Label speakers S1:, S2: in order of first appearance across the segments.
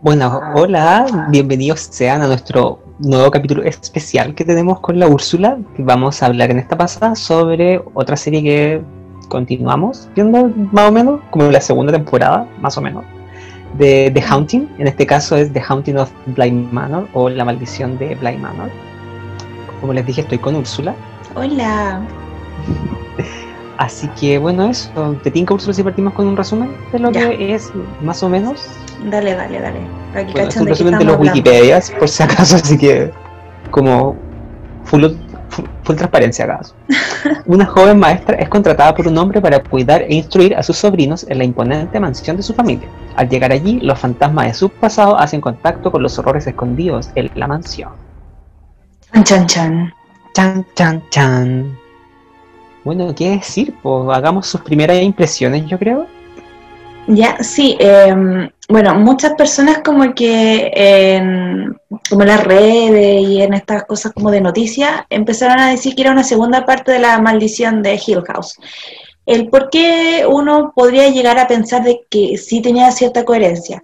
S1: Bueno, hola, bienvenidos sean a nuestro nuevo capítulo especial que tenemos con la Úrsula. Vamos a hablar en esta pasada sobre otra serie que continuamos viendo más o menos, como la segunda temporada, más o menos, de The Haunting. En este caso es The Haunting of Blind Manor o La Maldición de Blind Manor. Como les dije, estoy con Úrsula.
S2: Hola.
S1: Así que bueno, eso. ¿Te tinca, Úrsula, si partimos con un resumen de lo
S2: Ya.
S1: que es más o menos?
S2: Dale, dale, dale. Que
S1: Bueno, un
S2: de qué estamos
S1: los
S2: hablando.
S1: Wikipedias, por si acaso, así que como full, full, full transparencia acaso. Una joven maestra es contratada por un hombre para cuidar e instruir a sus sobrinos en la imponente mansión de su familia. Al llegar allí, los fantasmas de su pasado hacen contacto con los horrores escondidos en la mansión.
S2: Chan, chan, chan.
S1: Chan, chan, chan. Bueno, ¿qué decir? Pues hagamos sus primeras impresiones, yo creo.
S2: Ya, sí. em, bueno, muchas personas como que en, como en las redes y en estas cosas como de noticias empezaron a decir que era una segunda parte de la maldición de Hill House. El por qué uno podría llegar a pensar de que sí tenía cierta coherencia.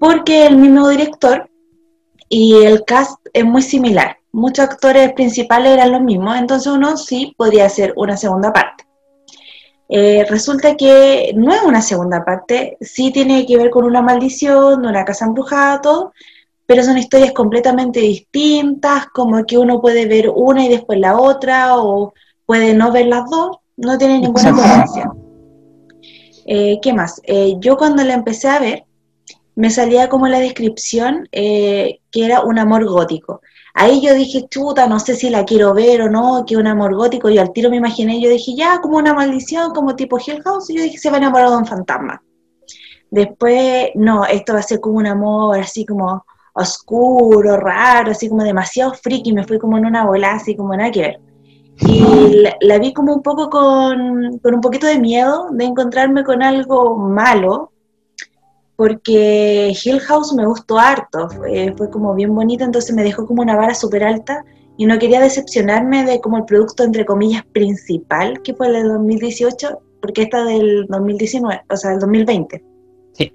S2: Porque el mismo director y el cast es muy similar. Muchos actores principales eran los mismos, entonces uno sí podría hacer una segunda parte. Eh, resulta que no es una segunda parte, sí tiene que ver con una maldición, una casa embrujada, todo, pero son historias completamente distintas, como que uno puede ver una y después la otra, o puede no ver las dos, no tiene ninguna coherencia. Eh, ¿Qué más? Eh, yo cuando la empecé a ver, me salía como la descripción que era un amor gótico. Ahí yo dije, chuta, no sé si la quiero ver o no, que un amor gótico. Y al tiro me imaginé, yo dije, ya, como una maldición, como tipo Hill House. Y yo dije, se va a enamorar de un fantasma. Después, no, esto va a ser como un amor así como oscuro, raro, así como demasiado friki. Me fui como en una bola, así como nada que ver. Y la, la vi como un poco con, con un poquito de miedo de encontrarme con algo malo, porque Hill House me gustó harto, fue, fue como bien bonita, entonces me dejó como una vara súper alta y no quería decepcionarme de como el producto entre comillas principal que fue el de 2018, porque esta del 2019, o sea, del 2020.
S1: Sí.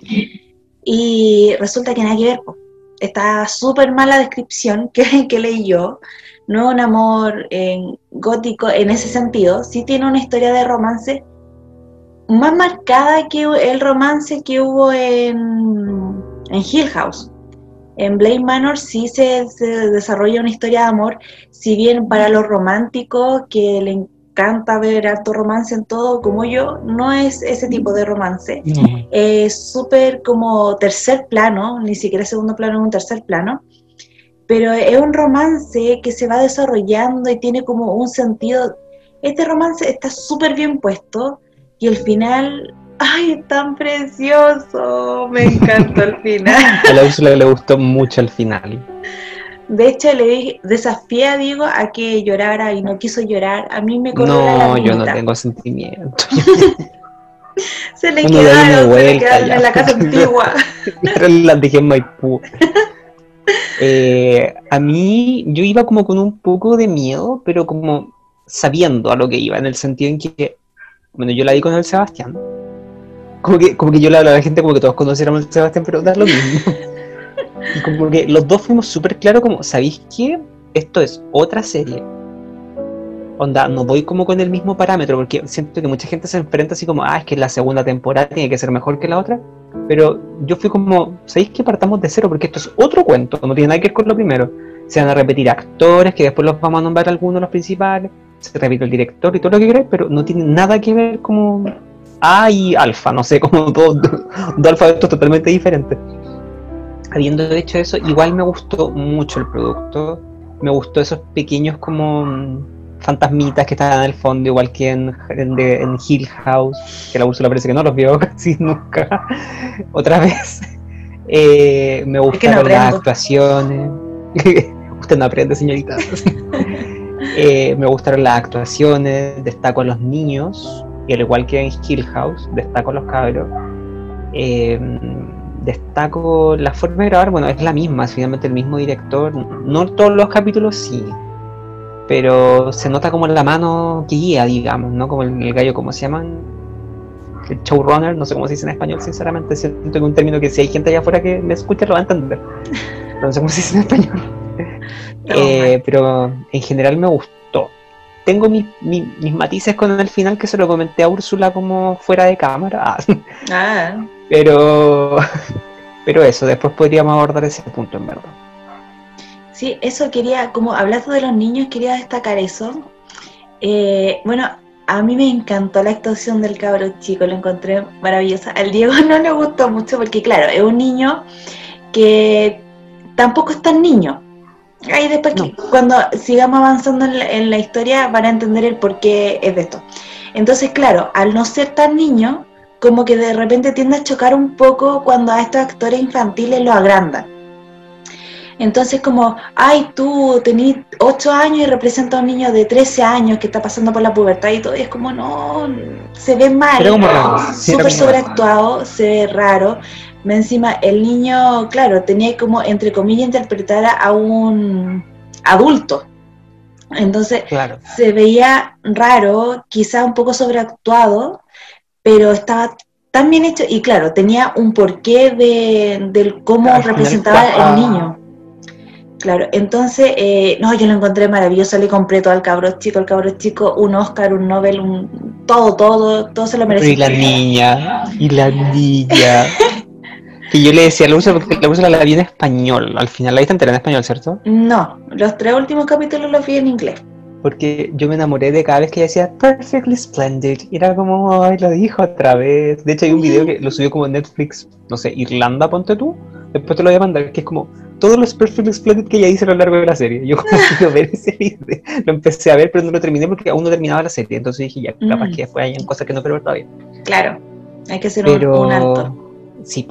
S2: Y resulta que nada que ver, está súper mala descripción que, que leí yo, no es un amor en gótico en ese sentido, sí tiene una historia de romance más marcada que el romance que hubo en, en Hill House. En Blade Manor sí se, se desarrolla una historia de amor, si bien para los románticos que le encanta ver alto romance en todo, como yo, no es ese tipo de romance. Es súper como tercer plano, ni siquiera segundo plano, es un tercer plano. Pero es un romance que se va desarrollando y tiene como un sentido. Este romance está súper bien puesto y el final, ¡ay, es tan precioso! Me encantó el final.
S1: A la Úrsula le gustó mucho el final.
S2: De hecho, le dije, desafié a Diego a que llorara y no quiso llorar. A mí me corrió la
S1: No, yo no tengo sentimiento.
S2: Se le
S1: una
S2: quedaron, se le quedaron
S1: ya.
S2: en la casa antigua.
S1: las dejé en Maipú. Eh, a mí, yo iba como con un poco de miedo, pero como sabiendo a lo que iba, en el sentido en que, bueno, yo la vi con el Sebastián. Como que, como que yo le hablaba a la gente como que todos conociéramos al Sebastián, pero da lo mismo. Y como que los dos fuimos súper claros como, ¿sabéis qué? Esto es otra serie. Onda, no voy como con el mismo parámetro, porque siento que mucha gente se enfrenta así como, ah, es que la segunda temporada tiene que ser mejor que la otra. Pero yo fui como, ¿sabéis que partamos de cero? Porque esto es otro cuento, no tiene nada que ver con lo primero. Se van a repetir actores, que después los vamos a nombrar algunos los principales, se repite el director y todo lo que queráis, pero no tiene nada que ver como A y alfa, no sé, como dos, dos alfabetos totalmente diferentes. Habiendo hecho eso, igual me gustó mucho el producto, me gustó esos pequeños como mm, fantasmitas que estaban en el fondo, igual que en, en, de- en Hill House, que la Úrsula parece que no los vio casi nunca, otra vez. Eh, me gustaron las
S2: aprendo.
S1: actuaciones. Usted no aprende, señorita. Eh, me gustaron las actuaciones, destaco a los niños, y al igual que en Hill House, destaco a los cabros. Eh, destaco la forma de grabar, bueno, es la misma, es finalmente el mismo director. No todos los capítulos sí, pero se nota como la mano que guía, digamos, ¿no? Como el, el gallo, ¿cómo se llaman? showrunner, no sé cómo se dice en español, sinceramente, siento que un término que si hay gente allá afuera que me escucha lo va a entender. No sé cómo se dice en español. Eh, pero en general me gustó. Tengo mis matices con el final que se lo comenté a Úrsula como fuera de cámara. Ah. Pero, pero eso, después podríamos abordar ese punto en verdad.
S2: Sí, eso quería, como hablando de los niños, quería destacar eso. Eh, bueno, a mí me encantó la actuación del cabro chico, lo encontré maravillosa. Al Diego no le gustó mucho porque, claro, es un niño que tampoco es tan niño. Ahí después, cuando sigamos avanzando en la, historia, van a entender el por qué es de esto. Entonces, claro, al no ser tan niño, como que de repente tiende a chocar un poco cuando a estos actores infantiles lo agrandan. Entonces como, ay, tú tenés 8 años y representas a un niño de 13 años que está pasando por la pubertad y todo, y es como, no, se ve mal, súper sobreactuado, se ve raro. Encima, el niño, claro, tenía como, entre comillas, interpretar a un adulto. Entonces, se veía raro, quizá un poco sobreactuado, pero estaba tan bien hecho y claro, tenía un porqué de, del cómo representaba el niño. Claro, entonces, eh, no, yo lo encontré maravilloso, le compré todo al cabro chico, el cabro chico, un Oscar, un Nobel, un, todo, todo, todo se lo merece.
S1: Y la niña, y la niña. que yo le decía, la uso porque la uso la vi en español, al final la viste entera en español, ¿cierto?
S2: No, los tres últimos capítulos los vi en inglés.
S1: Porque yo me enamoré de cada vez que ella decía Perfectly Splendid. Y era como, ay, lo dijo otra vez. De hecho, hay un video que lo subió como Netflix, no sé, Irlanda, ponte tú. Después te lo voy a mandar, que es como todos los Perfect Splendid que ella hizo a lo largo de la serie. Yo quiero ver ese video. Lo empecé a ver, pero no lo terminé porque aún no terminaba la serie. Entonces dije, ya, capaz mm. que después hayan cosas que no pero todavía.
S2: Claro, hay que ser un, alto.
S1: Sí,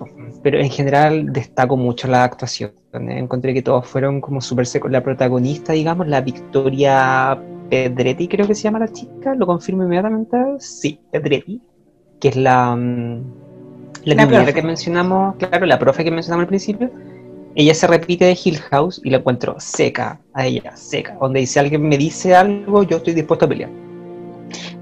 S1: pero en general destaco mucho la actuación. Encontré que todos fueron como súper secos. La protagonista, digamos, la Victoria Pedretti, creo que se llama la chica, lo confirmo inmediatamente. Sí, Pedretti, que es la, mm, la, la que mencionamos, claro, la profe que mencionamos al principio ella se repite de Hill House y la encuentro seca a ella, seca. Donde dice alguien me dice algo, yo estoy dispuesto a pelear.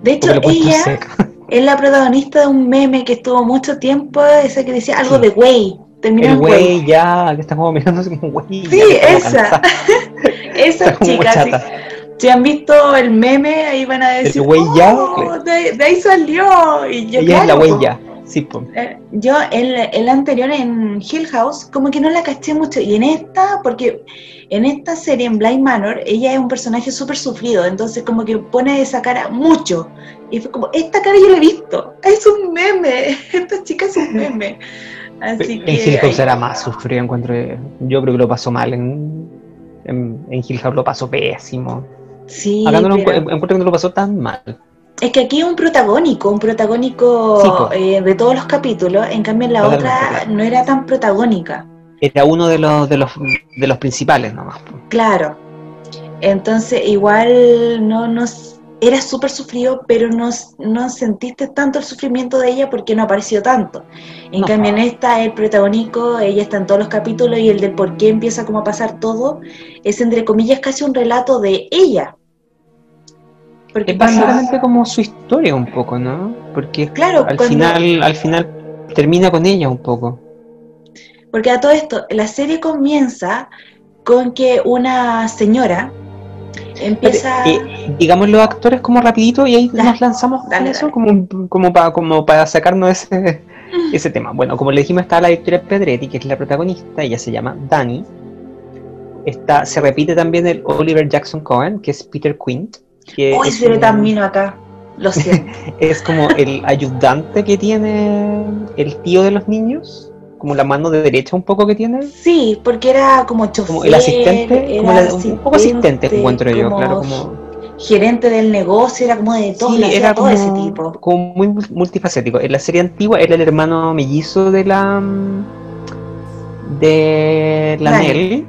S2: De hecho, ella es la protagonista de un meme que estuvo mucho tiempo, ese que decía algo de güey.
S1: El güey ya, que estamos mirando como güey.
S2: Sí, esa. esa chica. Si, han visto el meme, ahí van a decir, el güey ya. Oh, de, ahí salió. Y yo,
S1: ella es la güey ya. Sí,
S2: eh, yo el, el, anterior en Hill House como que no la caché mucho. Y en esta, porque en esta serie en Blind Manor ella es un personaje súper sufrido, entonces como que pone esa cara mucho. Y fue como, esta cara yo la he visto, es un meme, esta chica es un meme.
S1: Así en Hill House era más sufrido, encuentro, yo creo que lo pasó mal, en, en, Hill House lo pasó pésimo.
S2: Sí,
S1: Acá no encuentro que no lo pasó tan mal.
S2: Es que aquí es un protagónico, un protagónico eh, de todos los capítulos, en cambio en la otra no era tan protagónica.
S1: Era uno de los de los, de los principales nomás.
S2: Claro. Entonces igual no nos era súper sufrido, pero no, no sentiste tanto el sufrimiento de ella porque no apareció tanto. En cambio en esta el protagónico, ella está en todos los capítulos y el de por qué empieza como a pasar todo es entre comillas casi un relato de ella
S1: porque es básicamente como su historia un poco, ¿no? Porque claro, al final, al final termina con ella un poco.
S2: Porque a todo esto, la serie comienza con que una señora empieza.
S1: Eh, digamos los actores como rapidito y ahí nos lanzamos con eso, como, como para como para sacarnos ese, ese tema. Bueno, como le dijimos, está la Victoria Pedretti, que es la protagonista, ella se llama Dani. Está, se repite también el Oliver Jackson Cohen, que es Peter Quint.
S2: Uy, se ve tan acá. Lo siento.
S1: es como el ayudante que tiene el tío de los niños, como la mano de derecha un poco que tiene.
S2: Sí, porque era como chofer.
S1: Como el asistente, como un poco asistente encuentro yo, claro, como
S2: gerente del negocio, era como de todo,
S1: era todo ese tipo. Como muy multifacético. En la serie antigua era el hermano mellizo de la de la Nelly,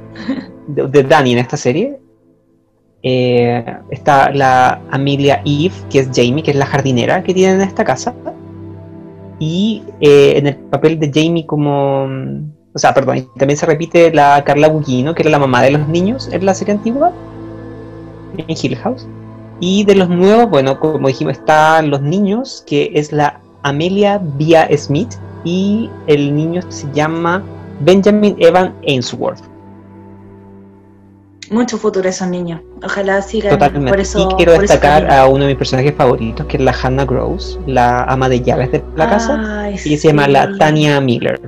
S1: de, de Dani en esta serie, eh, está la Amelia Eve, que es Jamie, que es la jardinera que tienen en esta casa. Y eh, en el papel de Jamie como... O sea, perdón, también se repite la Carla Gugino, que era la mamá de los niños en la serie antigua, en Hill House. Y de los nuevos, bueno, como dijimos, están los niños, que es la Amelia Via Smith y el niño se llama Benjamin Evan Ainsworth.
S2: Mucho futuro esos niños. Ojalá sigan
S1: Totalmente.
S2: por eso.
S1: y quiero
S2: por
S1: destacar a uno de mis personajes favoritos, que es la Hannah Gross, la ama de llaves de la casa.
S2: Ay,
S1: Y se llama la Tania Miller.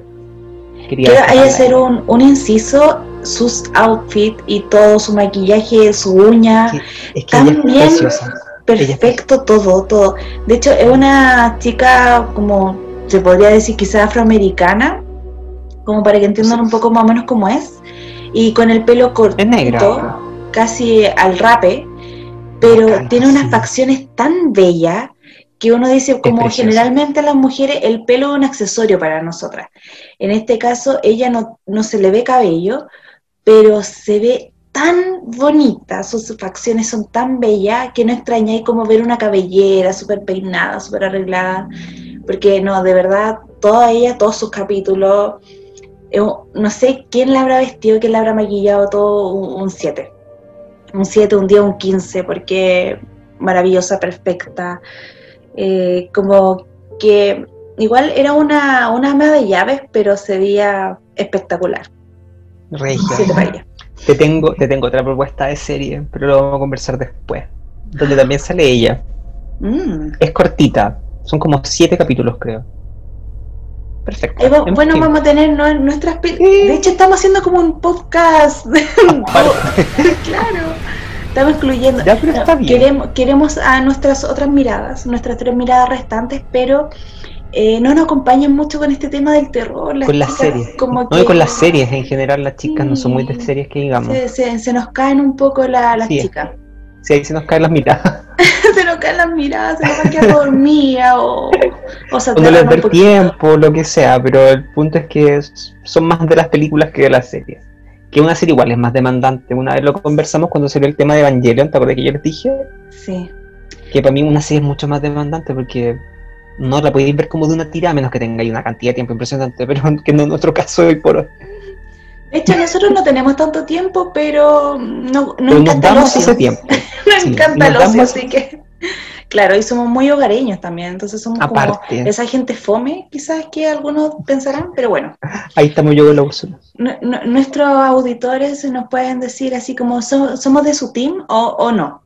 S1: Quería
S2: Quiero ahí hacer un, un inciso, sus outfits y todo, su maquillaje, su uña,
S1: Sí, Es que ella es
S2: También-
S1: preciosa.
S2: perfecto, todo, todo. De hecho, es una chica como, se podría decir quizás afroamericana, como para que entiendan un poco más o menos cómo es, y con el pelo corto,
S1: negra.
S2: casi al rape, pero
S1: encanta,
S2: tiene unas
S1: sí.
S2: facciones tan bellas que uno dice, como generalmente las mujeres, el pelo es un accesorio para nosotras. En este caso, ella no, no se le ve cabello, pero se ve tan bonita, sus facciones son tan bellas que no extrañáis como ver una cabellera súper peinada, súper arreglada, porque no, de verdad, toda ella, todos sus capítulos, no sé quién la habrá vestido, quién la habrá maquillado, todo un 7. Un 7, un día un 15, porque maravillosa, perfecta, eh, como que igual era una, una ama de llaves, pero se veía espectacular.
S1: Regia. Te tengo, te tengo otra propuesta de serie, pero lo vamos a conversar después. Donde también sale ella.
S2: Mm.
S1: Es cortita. Son como siete capítulos, creo. Perfecto.
S2: Va- bueno, vamos a tener nue- nuestras...
S1: Sí.
S2: De hecho, estamos haciendo como un podcast. Claro. Estamos incluyendo...
S1: Ya, pero está bien.
S2: Queremos, queremos a nuestras otras miradas, nuestras tres miradas restantes, pero eh, no nos acompañan mucho con este tema del terror.
S1: Con las
S2: chicas
S1: series.
S2: Como
S1: No, y
S2: que
S1: con las series en general, las chicas no son muy de
S2: Sí.
S1: series que digamos.
S2: se, se- se nos caen un poco la- las
S1: Sí.
S2: chicas.
S1: Si ahí se nos caen las miradas.
S2: se nos caen las miradas, se nos va a quedar dormida o, o se
S1: O no les
S2: poquito.
S1: tiempo, lo que sea, pero el punto es que son más de las películas que de las series. Que una serie igual es más demandante. Una vez lo conversamos cuando salió el tema de Evangelion, ¿te acuerdas que yo les dije?
S2: Sí.
S1: Que para mí una serie es mucho más demandante porque no la podéis ver como de una tira, a menos que tengáis una cantidad de tiempo impresionante, pero que no es nuestro caso hoy por hoy.
S2: De hecho, nosotros no tenemos tanto tiempo, pero no, no
S1: Pero nos damos ese tiempo.
S2: Nos encanta el ocio, así que... Claro, y somos muy hogareños también, entonces somos como
S1: Aparte,
S2: esa gente fome, quizás que algunos pensarán, pero bueno,
S1: ahí estamos yo con la
S2: nu- nuestros auditores nos pueden decir así como, "So- ¿somos de su team o, o no?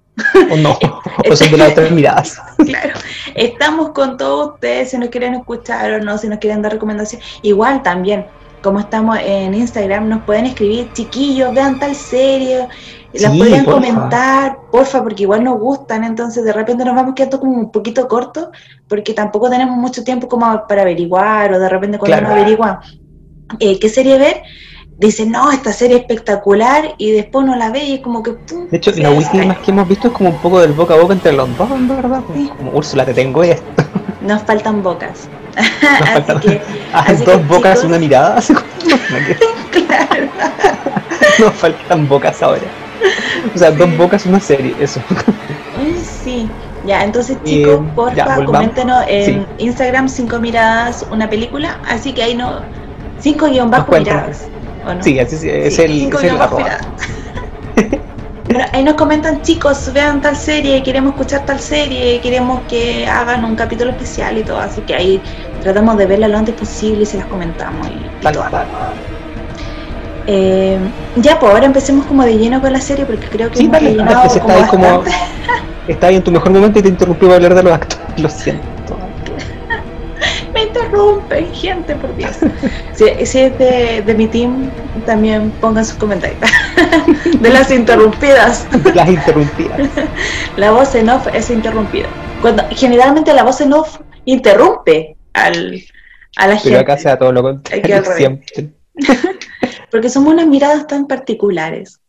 S1: O no, o son de las otras miradas.
S2: Claro, estamos con todos ustedes si nos quieren escuchar o no, si nos quieren dar recomendaciones. Igual también, como estamos en Instagram, nos pueden escribir, chiquillos, vean tal serie, las
S1: Sí,
S2: podrían
S1: porfa.
S2: comentar, porfa, porque igual nos gustan, entonces de repente nos vamos quedando como un poquito cortos, porque tampoco tenemos mucho tiempo como para averiguar, o de repente cuando
S1: Claro.
S2: uno averigua eh, qué serie ver, dice, no, esta serie es espectacular, y después uno la ve y es como que... pum,
S1: De hecho, la última que hemos visto es como un poco del boca a boca entre los dos, en verdad.
S2: Sí.
S1: Como Úrsula, te tengo esto.
S2: Nos faltan bocas.
S1: Nos
S2: Así
S1: faltan-
S2: que,
S1: Ah,
S2: Así
S1: dos
S2: que,
S1: bocas,
S2: chicos-
S1: una mirada.
S2: claro.
S1: Nos faltan bocas ahora. O sea, dos bocas, una serie, eso.
S2: Sí. Ya, entonces chicos,
S1: Eh,
S2: porfa, coméntenos en
S1: Sí.
S2: Instagram cinco miradas una película, así que ahí no cinco guion bajo miradas. ¿o no?
S1: Sí, así sí, es
S2: Sí,
S1: el,
S2: cinco
S1: es el
S2: bajo miradas. Ahí nos comentan, chicos, vean tal serie, queremos escuchar tal serie, queremos que hagan un capítulo especial y todo, así que ahí tratamos de verla lo antes posible y se las comentamos y, y
S1: Tal
S2: todo.
S1: cual.
S2: Eh, ya, pues ahora empecemos como de lleno con la serie porque creo que
S1: Sí,
S2: hemos
S1: vale,
S2: como
S1: está ahí como- en tu mejor momento y te interrumpí para hablar de los actores. Lo siento.
S2: Me interrumpen, gente, por Dios. Si, si es de, de mi team, también pongan sus comentarios. De las interrumpidas.
S1: Las interrumpidas.
S2: La voz en off es interrumpida. Cuando, generalmente la voz en off interrumpe al, a la
S1: Pero
S2: gente.
S1: acá sea todo lo contrario. Siempre.
S2: Porque somos unas miradas tan particulares.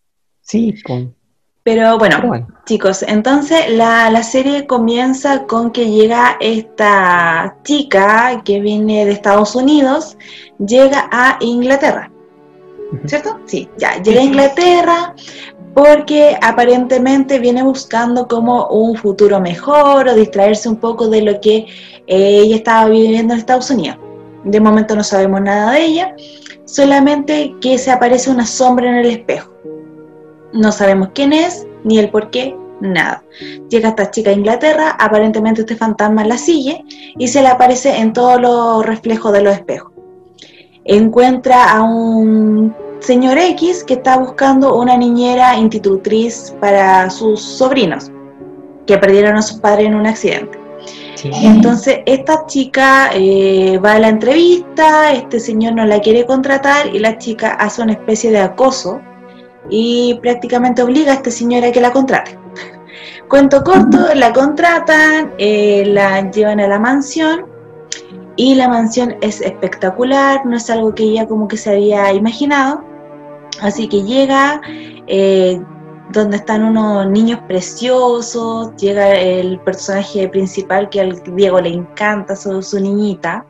S1: Sí, con...
S2: Pero bueno,
S1: pero bueno.
S2: Chicos, entonces la, la serie comienza con que llega esta chica que viene de Estados Unidos, llega a Inglaterra. ¿cierto? Sí, ya, llega a Inglaterra porque aparentemente viene buscando como un futuro mejor o distraerse un poco de lo que eh, ella estaba viviendo en Estados Unidos. De momento no sabemos nada de ella, solamente que se aparece una sombra en el espejo. No sabemos quién es, ni el por qué, nada. Llega esta chica a Inglaterra, aparentemente este fantasma la sigue y se le aparece en todos los reflejos de los espejos. Encuentra a un señor X que está buscando una niñera institutriz para sus sobrinos que perdieron a sus padres en un accidente. Entonces, esta chica eh, va a la entrevista, este señor no la quiere contratar y la chica hace una especie de acoso y prácticamente obliga a este señor a que la contrate. Cuento corto, la contratan, eh, la llevan a la mansión y la mansión es espectacular, no es algo que ella como que se había imaginado. Así que llega, eh, donde están unos niños preciosos, llega el personaje principal que al Diego le encanta, su, su niñita.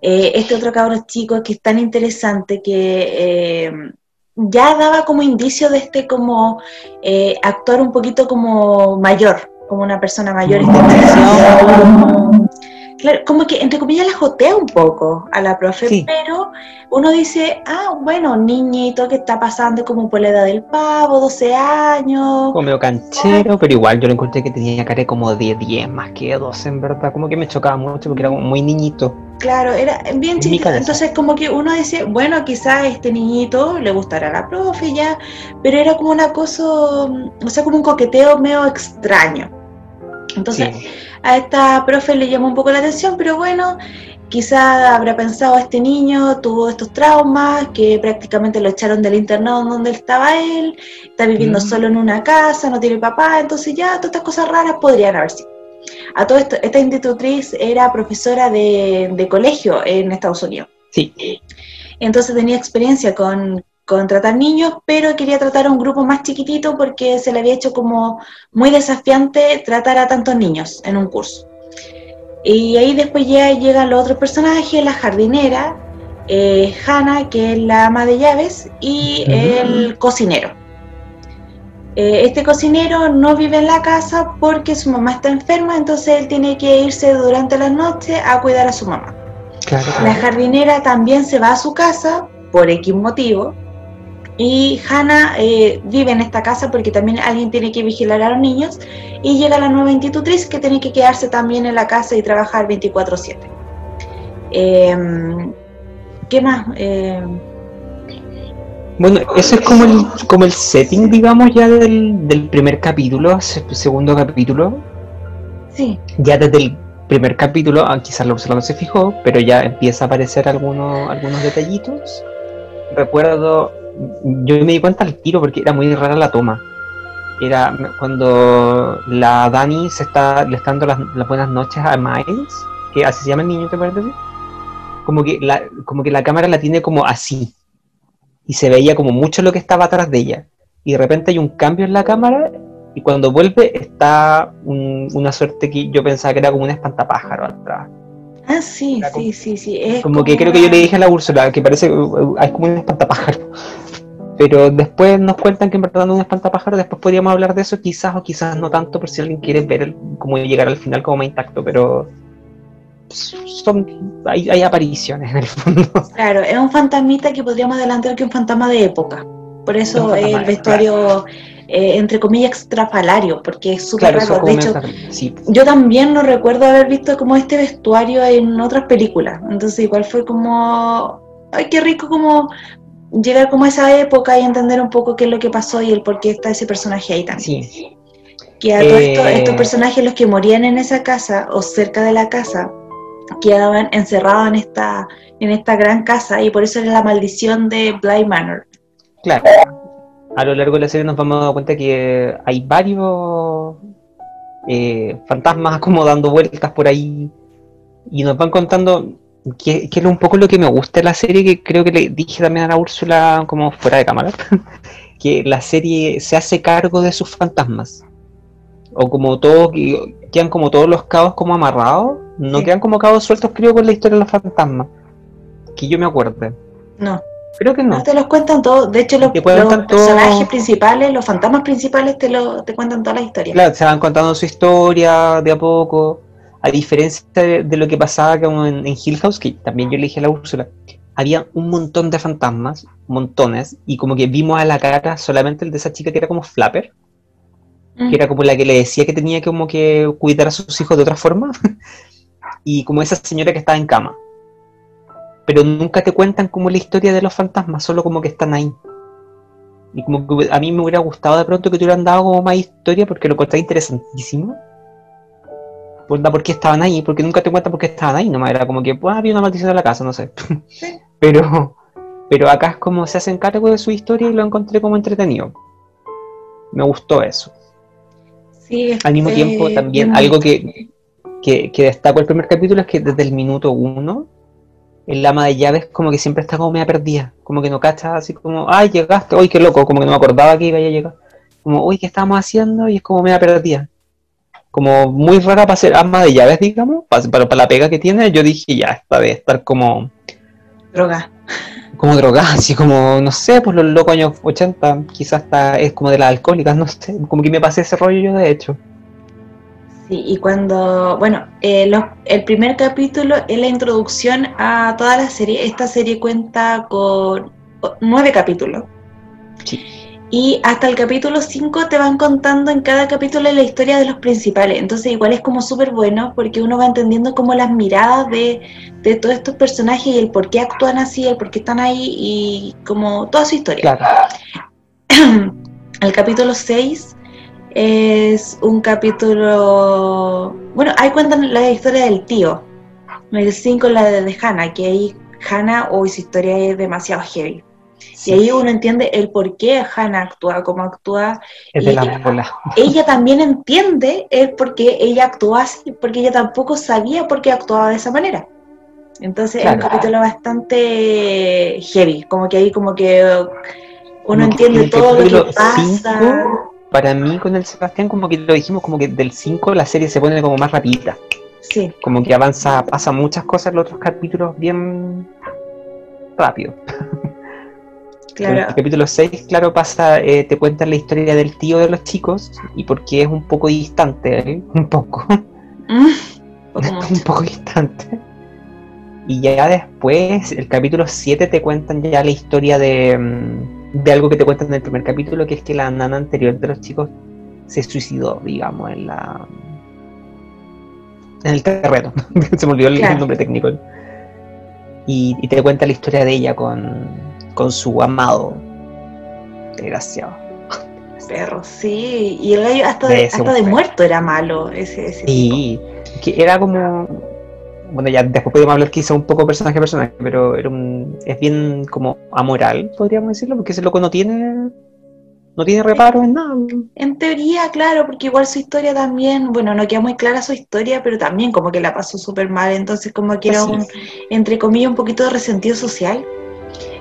S2: Eh, este otro cabrón chico que es tan interesante que eh, ya daba como indicio de este como eh, actuar un poquito como mayor, como una persona mayor, Claro, como que entre comillas la jotea un poco a la profe, pero uno dice, ah, bueno, niñito que está pasando como por la edad del pavo, 12 años.
S1: Como medio canchero, pero igual yo lo encontré que tenía cara como de 10 más que 12, en verdad. Como que me chocaba mucho porque era muy niñito.
S2: Claro, era bien chiquito. Entonces, como que uno decía, bueno, quizás este niñito le gustará a la profe ya, pero era como una cosa, o sea, como un coqueteo medio extraño. Entonces, a esta profe le llamó un poco la atención, pero bueno, quizá habrá pensado, este niño tuvo estos traumas, que prácticamente lo echaron del internado donde estaba él, está viviendo mm. solo en una casa, no tiene papá, entonces ya todas estas cosas raras podrían haber sido. A todo esto, esta institutriz era profesora de, de colegio en Estados Unidos.
S1: Sí.
S2: Entonces tenía experiencia con, con tratar niños, pero quería tratar a un grupo más chiquitito porque se le había hecho como muy desafiante tratar a tantos niños en un curso. Y ahí después ya llegan los otros personajes, la jardinera, eh, Hannah, que es la ama de llaves, y el cocinero. Eh, este cocinero no vive en la casa porque su mamá está enferma, entonces él tiene que irse durante la noche a cuidar a su mamá. La jardinera también se va a su casa por X motivo, y Hannah eh, vive en esta casa porque también alguien tiene que vigilar a los niños. Y llega la nueva institutriz que tiene que quedarse también en la casa y trabajar 24/7. Em, ¿Qué más? Em,
S1: bueno, eso es como el, como el setting, digamos, ya del, del primer capítulo, segundo capítulo.
S2: Sí.
S1: Ya desde el primer capítulo, ah, quizás la no se fijó, pero ya empieza a aparecer algunos, algunos detallitos. Recuerdo yo me di cuenta al tiro porque era muy rara la toma. Era cuando la Dani se está, le está dando las, buenas noches a Miles, que así se llama el niño, ¿te parece? Como que, la, como que la cámara la tiene como así. Y se veía como mucho lo que estaba atrás de ella. Y de repente hay un cambio en la cámara y cuando vuelve está una suerte que yo pensaba que era como un espantapájaro atrás.
S2: Ah, sí, sí, sí, sí.
S1: como, que creo que yo le dije a la Úrsula que parece uh, es como un espantapájaro. Pero después nos cuentan que en verdad no es un espantapájaro, después podríamos hablar de eso quizás o quizás no tanto por si alguien quiere ver cómo llegar al final como más intacto, pero son hay, hay, apariciones en el fondo.
S2: Claro, es un fantasmita que podríamos adelantar que un fantasma de época. Por eso el vestuario, eh, entre comillas, extrafalario, porque es súper raro. De hecho, yo también no recuerdo haber visto como este vestuario en otras películas. Entonces igual fue como, ay, qué rico como llegar como a esa época y entender un poco qué es lo que pasó y el por qué está ese personaje ahí también.
S1: Sí.
S2: Que a todos eh, estos personajes, los que morían en esa casa o cerca de la casa, quedaban encerrados en esta, en esta gran casa y por eso era la maldición de Bly Manor.
S1: Claro. A lo largo de la serie nos vamos a dar cuenta que hay varios eh, fantasmas como dando vueltas por ahí y nos van contando que, es un poco lo que me gusta de la serie, que creo que le dije también a la Úrsula como fuera de cámara, que la serie se hace cargo de sus fantasmas. O como todos, quedan como todos los cabos como amarrados, no quedan como cabos sueltos creo con la historia de los fantasmas. Que yo me acuerde.
S2: No.
S1: Creo que no.
S2: no te los cuentan todos. De hecho, los, personajes principales, los fantasmas principales, te, lo, te cuentan toda la historia.
S1: Claro, se van contando su historia de a poco a diferencia de, lo que pasaba como en, Hill House, que también yo le dije a la Úrsula, había un montón de fantasmas, montones, y como que vimos a la cara solamente el de esa chica que era como Flapper.
S2: Mm.
S1: que era como la que le decía que tenía que como que cuidar a sus hijos de otra forma, y como esa señora que estaba en cama. Pero nunca te cuentan como la historia de los fantasmas, solo como que están ahí. Y como que a mí me hubiera gustado de pronto que te hubieran dado como más historia porque lo encontré interesantísimo. Pues, ¿Por qué estaban ahí? Porque nunca te cuentan por qué estaban ahí, nomás era como que pues, había una maldición en la casa, no sé.
S2: Sí.
S1: Pero, pero acá es como se hacen cargo de su historia y lo encontré como entretenido. Me gustó eso.
S2: Sí,
S1: Al mismo
S2: eh,
S1: tiempo, también
S2: bien
S1: algo que, que, que destaco el primer capítulo es que desde el minuto uno, el ama de llaves como que siempre está como media perdida, como que no cacha, así como, ay, llegaste, uy, qué loco, como que no me acordaba que iba a llegar, como, uy, ¿qué estábamos haciendo? Y es como media perdida. Como muy rara para ser ama de llaves, digamos, para, para, la pega que tiene, yo dije, ya, esta debe estar como,
S2: droga.
S1: como drogada, así como, no sé, pues los locos años 80, quizás hasta es como de las alcohólicas, no sé, como que me pasé ese rollo yo de hecho.
S2: Sí, y cuando, bueno, eh, los- el primer capítulo es la introducción a toda la serie. Esta serie cuenta con nueve capítulos.
S1: Sí.
S2: Y hasta el capítulo 5 te van contando en cada capítulo la historia de los principales. Entonces igual es como súper bueno porque uno va entendiendo como las miradas de, de todos estos personajes y el por qué actúan así, el por qué están ahí y como toda su historia.
S1: Claro.
S2: El capítulo 6 es un capítulo. Bueno, ahí cuentan la historia del tío. El 5 la de, Hannah, que ahí Hannah, hoy su historia es demasiado heavy. Y ahí uno entiende el por qué Hannah actúa como actúa.
S1: Es de
S2: y-
S1: la bola.
S2: Ella también entiende el por qué ella actúa así, porque ella tampoco sabía por qué actuaba de esa manera. Entonces es un capítulo bastante heavy, como que ahí como que uno
S1: Como
S2: entiende todo lo que pasa.
S1: cinco, Para mí con el Sebastián, como que lo dijimos, como que del 5 la serie se pone como más rapidita.
S2: Sí,
S1: Como que avanza, pasa muchas cosas en los otros capítulos bien rápido. En
S2: claro.
S1: el capítulo 6, claro, pasa, eh, te cuentan la historia del tío de los chicos y por qué es un poco distante, ¿eh? un poco,
S2: Mm, poco
S1: un poco distante. Y ya después, el capítulo 7 te cuentan ya la historia de, mm, de algo que te cuentan en el primer capítulo, que es que la nana anterior de los chicos se suicidó, digamos, en la en el terreno. se me olvidó el,
S2: Claro.
S1: nombre técnico. Y, y te cuenta la historia de ella con, con su amado. Desgraciado.
S2: Perro, sí. Y el gallo hasta
S1: De
S2: hasta de muerto era malo ese, ese tipo.
S1: Y que era como. Bueno, ya después podemos hablar quizá un poco personaje a personaje, pero era un, es bien como amoral, podríamos decirlo, porque ese loco no tiene. No tiene reparo en nada.
S2: En teoría, claro, porque igual su historia también, bueno, no queda muy clara su historia, pero también como que la pasó súper mal, entonces como que era un, entre comillas, un poquito de resentido social.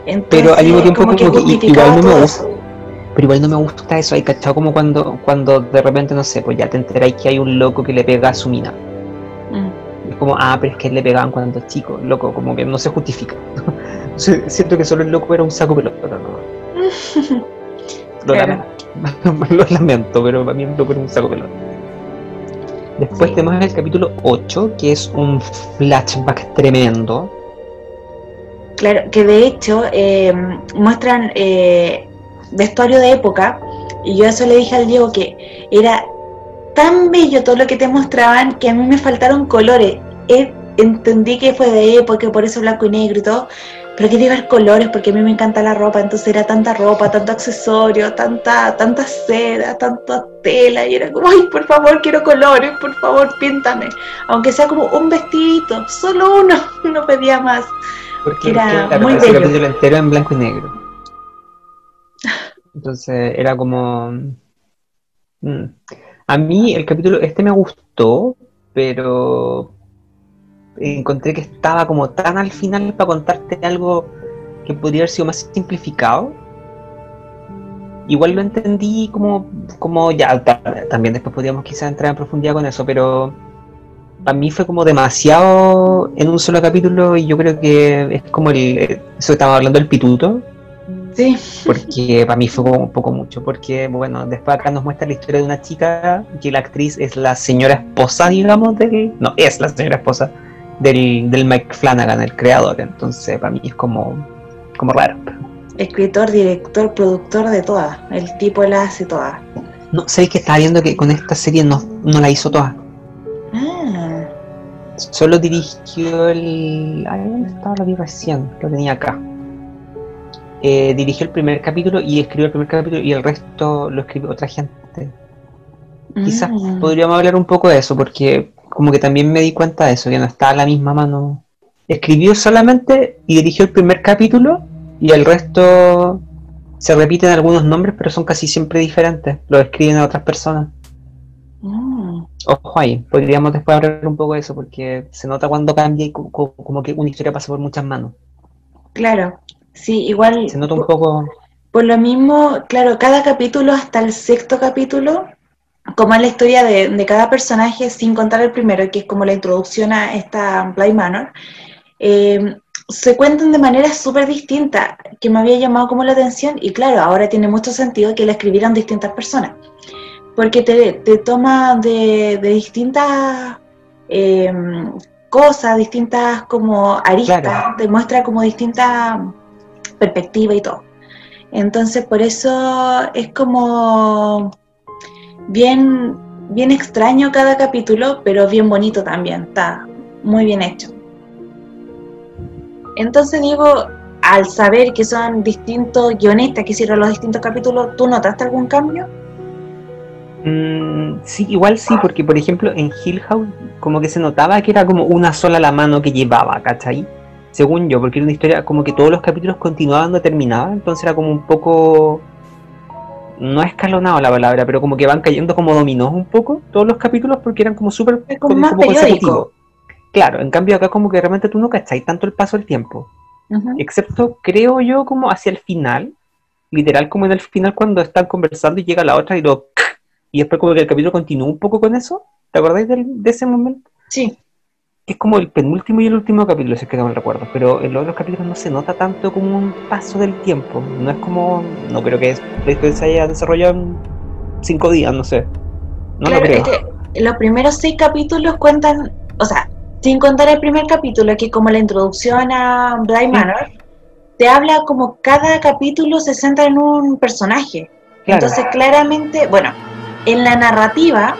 S2: Entonces,
S1: Pero al mismo tiempo
S2: como que
S1: como que
S2: justificaba
S1: igual no me gusta.
S2: eso.
S1: Pero igual no me gusta eso, hay cachado como cuando, cuando de repente, no sé, pues ya te enteráis que hay un loco que le pega a su mina. Como, ah, pero es que le pegaban cuando es chico, loco, como que no se justifica. Siento que solo el loco era un saco pelota, no. Lo,
S2: Claro.
S1: lamento, lo lamento, pero para mí el loco era un saco pelota. Después
S2: Sí.
S1: tenemos el capítulo 8, que es un flashback tremendo.
S2: Claro, que de hecho eh, muestran eh, vestuario de época, y yo eso le dije al Diego que era tan bello todo lo que te mostraban que a mí me faltaron colores. Eh, entendí que fue de época, por eso blanco y negro y todo, pero quería ver colores porque a mí me encanta la ropa, entonces era tanta ropa, tanto accesorio, tanta, tanta seda, tanta tela, y era como, ay, por favor, quiero colores, por favor, píntame. Aunque sea como un vestidito, solo uno, no pedía más.
S1: Porque
S2: Era
S1: claro,
S2: muy bello.
S1: capítulo entero en blanco y negro. Entonces era como. mm. A mí el capítulo este me gustó, pero encontré que estaba como tan al final para contarte algo que podría haber sido más simplificado. Igual lo entendí como, como ya, ta- también después podríamos quizás entrar en profundidad con eso, pero para mí fue como demasiado en un solo capítulo y yo creo que es como el, eso que estábamos hablando del pituto,
S2: Sí,
S1: porque para mí fue como un poco mucho, porque bueno, después acá nos muestra la historia de una chica que la actriz es la señora esposa, digamos, del, no, es la señora esposa del, del Mike Flanagan, el creador, entonces para mí es como, como raro.
S2: escritor, director, productor de todas. El tipo la hace todas.
S1: No, sabéis que estaba viendo que con esta serie no, no la hizo toda.
S2: Ah,
S1: Solo dirigió el. Ay, ¿dónde estaba? Lo vi recién, lo tenía acá. Eh, dirigió el primer capítulo y escribió el primer capítulo y el resto lo escribió otra gente. Quizás
S2: mm.
S1: podríamos hablar un poco de eso, porque como que también me di cuenta de eso, que no estaba la misma mano. Escribió solamente y dirigió el primer capítulo y el resto se repiten algunos nombres, pero son casi siempre diferentes. Lo escriben a otras personas.
S2: Mm.
S1: Ojo ahí, podríamos después hablar un poco de eso, porque se nota cuando cambia y co- co- como que una historia pasa por muchas manos.
S2: Claro, sí, igual.
S1: Se nota un poco...
S2: Por lo mismo, claro, cada capítulo hasta el sexto capítulo, como es la historia de, de cada personaje, sin contar el primero, que es como la introducción a esta Bly Manor, eh, se cuentan de manera súper distinta, que me había llamado como la atención, y claro, ahora tiene mucho sentido que la escribieran distintas personas, porque te, te toma de, de distintas eh, cosas, distintas como aristas,
S1: Claro.
S2: te muestra como distintas perspectivas y todo. Entonces, por eso es como bien, bien extraño cada capítulo, pero bien bonito también, está muy bien hecho. Entonces, Diego, al saber que son distintos guionistas que hicieron los distintos capítulos, ¿tú notaste algún cambio?
S1: Mm, sí, igual sí, porque por ejemplo en Hill House como que se notaba que era como una sola la mano que llevaba, ¿cachai? Según yo, porque era una historia como que todos los capítulos continuaban, no terminaban, entonces era como un poco... No escalonado la palabra, pero como que van cayendo como dominós un poco todos los capítulos porque eran como súper
S2: como
S1: como consecutivos. Claro, en cambio acá como que realmente tú no cacháis tanto el paso del tiempo. Excepto, creo yo, como hacia el final, literal como en el final cuando están conversando y llega la otra y lo... Y después como que el capítulo continúa un poco con eso. ¿Te acordáis de ese momento?
S2: Sí,
S1: Que es como el penúltimo y el último capítulo, si es que no me recuerdo. Pero en los otros capítulos no se nota tanto como un paso del tiempo. No es como... No creo que historia se haya desarrollado en cinco días, no sé. No
S2: claro,
S1: lo creo.
S2: es que los primeros seis capítulos cuentan, o sea, sin contar el primer capítulo, que como la introducción a Bly Manor, te habla como cada capítulo se centra en un personaje.
S1: Claro.
S2: Entonces, claramente, bueno, en la narrativa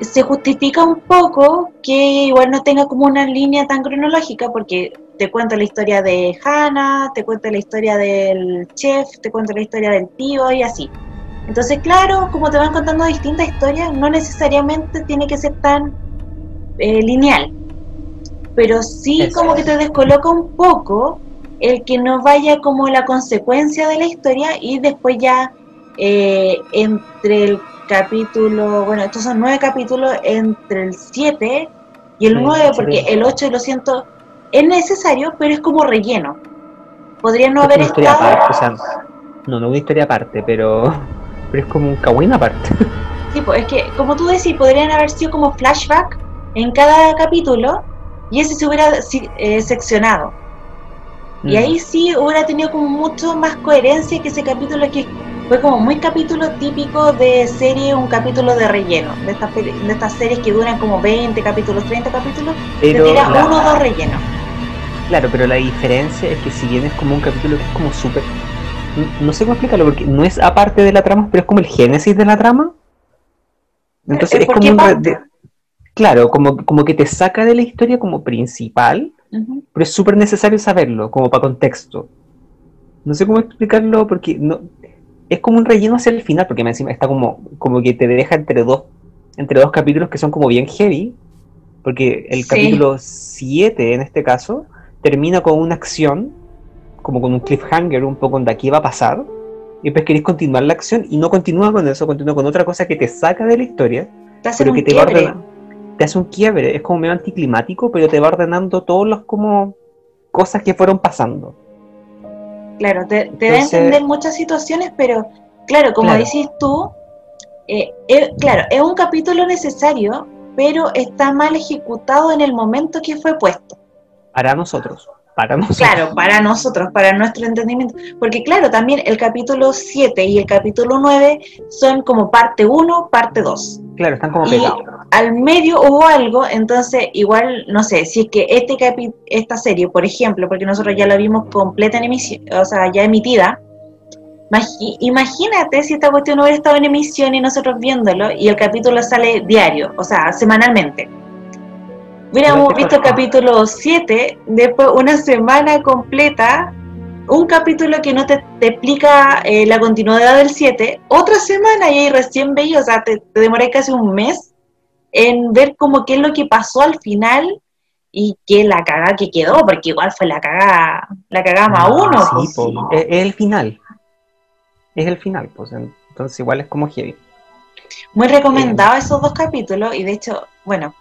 S2: se justifica un poco que igual no tenga como una línea tan cronológica, porque te cuenta la historia de Hannah, te cuenta la historia del chef, te cuenta la historia del tío y así. Entonces, claro, como te van contando distintas historias, no necesariamente tiene que ser tan eh, lineal, pero sí
S1: Eso
S2: como que te descoloca un poco el que no vaya como la consecuencia de la historia y después ya eh, entre el capítulo, bueno, estos son nueve capítulos, entre el 7 y el
S1: Sí,
S2: 9,
S1: sí.
S2: porque el 8 lo siento, es necesario, pero es como relleno. Podría no
S1: Es
S2: haber
S1: una historia
S2: estado...
S1: aparte, o sea, no, no una historia aparte, pero, pero es como un kawin aparte.
S2: Sí, pues, es que, como tú decís, podrían haber sido como flashback en cada capítulo y ese se hubiera eh, seccionado. Y
S1: Mm.
S2: ahí sí hubiera tenido como mucho más coherencia que ese capítulo que fue como muy capítulo típico de serie, un capítulo de relleno, de estas, de estas series que duran como 20 capítulos, 30 capítulos,
S1: Pero
S2: te tira
S1: la-
S2: uno o dos rellenos.
S1: Claro, pero la diferencia es que si bien es como un capítulo que es como súper... No sé cómo explicarlo, porque no es aparte de la trama, pero es como el génesis de la trama. Entonces es
S2: ¿por
S1: como un... re-
S2: parte?
S1: de- Claro, como, como que te saca de la historia como principal, pero es súper necesario saberlo, como para contexto. No sé cómo explicarlo, porque no es como un relleno hacia el final, porque encima está como, como que te deja entre dos, entre dos capítulos que son como bien heavy, porque el
S2: Sí.
S1: capítulo 7 en este caso termina con una acción, como con un cliffhanger, un poco de aquí va a pasar, y después queréis continuar la acción y no continúa con eso, continúa con otra cosa que te saca de la historia,
S2: Te hacen
S1: pero que te va
S2: quiebre.
S1: ordenando, te hace un quiebre, es como medio anticlimático, pero te va ordenando todos los como cosas que fueron pasando.
S2: Claro, te, te da a entender muchas situaciones, pero claro, como
S1: Claro.
S2: decís tú, eh, eh, claro, es un capítulo necesario, pero está mal ejecutado en el momento que fue puesto.
S1: Para nosotros, para nosotros.
S2: Claro, para nosotros, para nuestro entendimiento. Porque claro, también el capítulo 7 y el capítulo 9 son como parte 1, parte 2.
S1: Claro, están como pegados.
S2: al medio hubo algo, entonces igual, no sé, si es que este capi esta serie, por ejemplo, porque nosotros ya la vimos completa en emisión, o sea, ya emitida, Imagínate si esta cuestión hubiera estado en emisión y nosotros viéndolo y el capítulo sale diario, o sea, semanalmente. Hubiéramos visto el capítulo 7, después una semana completa, un capítulo que no te, explica eh, la continuidad del 7, otra semana y ahí recién veía, o sea, te, te casi un mes en ver como qué es lo que pasó al final y qué la cagada que quedó, porque igual fue la cagada, la cagada más uno.
S1: Sí, pues, es, el final. Es el final, pues entonces igual es como heavy.
S2: Muy recomendado eh, esos dos capítulos y de hecho, bueno,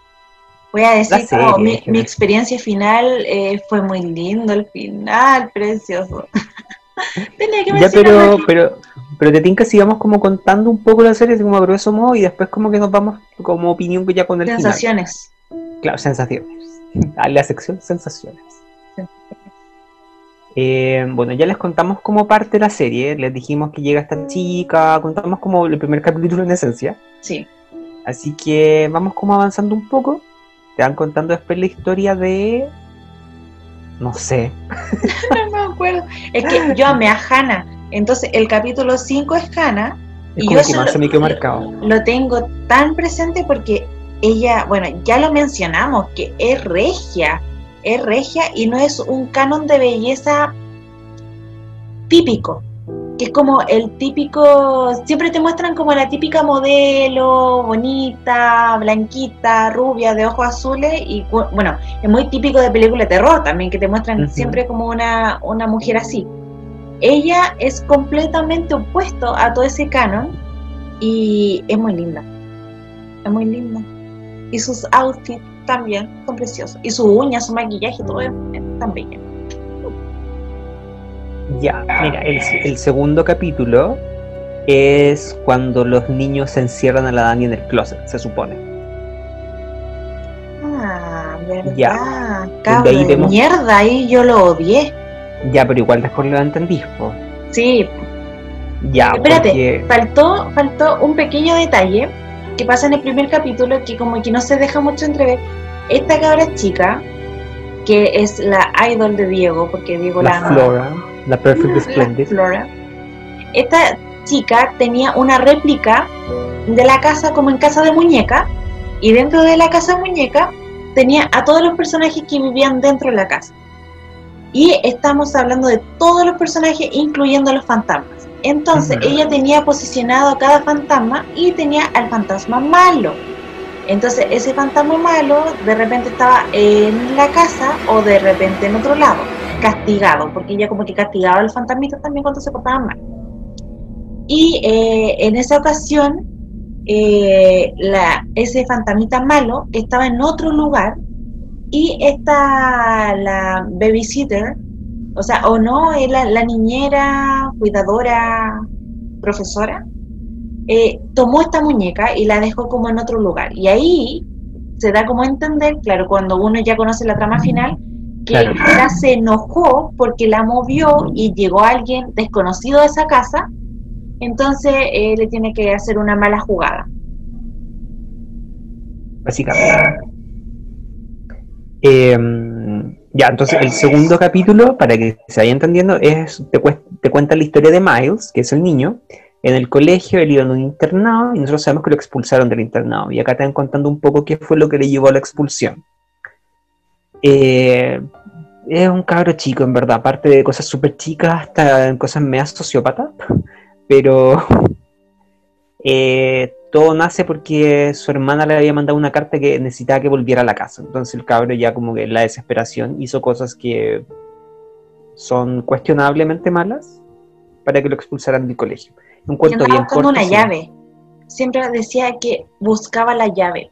S2: voy a decir como mi, experiencia final eh, fue muy lindo el final, precioso.
S1: Tenía que ya, pero, pero, pero te tinca sigamos como contando un poco la serie, como a grueso modo, y después como que nos vamos como opinión ya con el
S2: Sensaciones.
S1: Claro, sensaciones. A la sección sensaciones. Eh, bueno, ya les contamos como parte de la serie, les dijimos que llega esta chica, contamos como el primer capítulo en esencia.
S2: Sí.
S1: Así que vamos como avanzando un poco. Te van contando después la historia de... No sé.
S2: no me acuerdo. Es que yo amé a Hannah. Entonces el capítulo 5 es Hannah. y yo
S1: lo, marcado.
S2: lo tengo tan presente porque ella, bueno, ya lo mencionamos, que es regia, es regia y no es un canon de belleza típico, que es como el típico, siempre te muestran como la típica modelo, bonita, blanquita, rubia, de ojos azules, y bueno, es muy típico de película de terror también, que te muestran siempre como una, una mujer así. Ella es completamente opuesto a todo ese canon y es muy linda, es muy linda y sus outfits también son preciosos. Y sus uñas, su maquillaje, todo es tan bello.
S1: Ya, mira, el, segundo capítulo es cuando los niños se encierran a la Dani en el closet, se supone.
S2: Ah, verdad. Ya. ahí mierda, ahí yo lo odié.
S1: Ya, pero igual después lo entendí,
S2: Sí.
S1: Ya,
S2: Espérate, faltó, faltó un pequeño detalle que pasa en el primer capítulo que como que no se deja mucho entrever. Esta cabra chica, que es la idol de Diego, porque Diego
S1: la, la Flora, la Perfect Splendid.
S2: Flora. Esta chica tenía una réplica de la casa como en casa de muñeca y dentro de la casa de muñeca tenía a todos los personajes que vivían dentro de la casa. Y estamos hablando de todos los personajes, incluyendo los fantasmas. Entonces ella tenía posicionado a cada fantasma y tenía al fantasma malo. Entonces ese fantasma malo de repente estaba en la casa o de repente en otro lado, castigado, porque ella como que castigaba al fantasmita también cuando se portaba mal. Y eh, en esa ocasión, eh, ese fantasmita malo estaba en otro lugar y esta, la babysitter, o sea, o no, la, la niñera, cuidadora, profesora, eh, tomó esta muñeca y la dejó como en otro lugar. Y ahí se da como a entender, claro, cuando uno ya conoce la trama final, que ella se enojó porque la movió y llegó alguien desconocido de esa casa, entonces eh, le tiene que hacer una mala jugada.
S1: Básicamente. Eh, ya, entonces el segundo capítulo, para que se vaya entendiendo, es te, te, cuenta la historia de Miles, que es el niño. En el colegio él iba en un internado y nosotros sabemos que lo expulsaron del internado. Y acá van contando un poco qué fue lo que le llevó a la expulsión. Eh, es un cabro chico, en verdad, aparte de cosas súper chicas hasta cosas meas sociópatas. Pero eh, todo nace porque su hermana le había mandado una carta que necesitaba que volviera a la casa. Entonces el cabro ya como que en la desesperación hizo cosas que son cuestionablemente malas para que lo expulsaran del colegio.
S2: Un cuento bien corto. una llave. Siempre decía que buscaba la llave.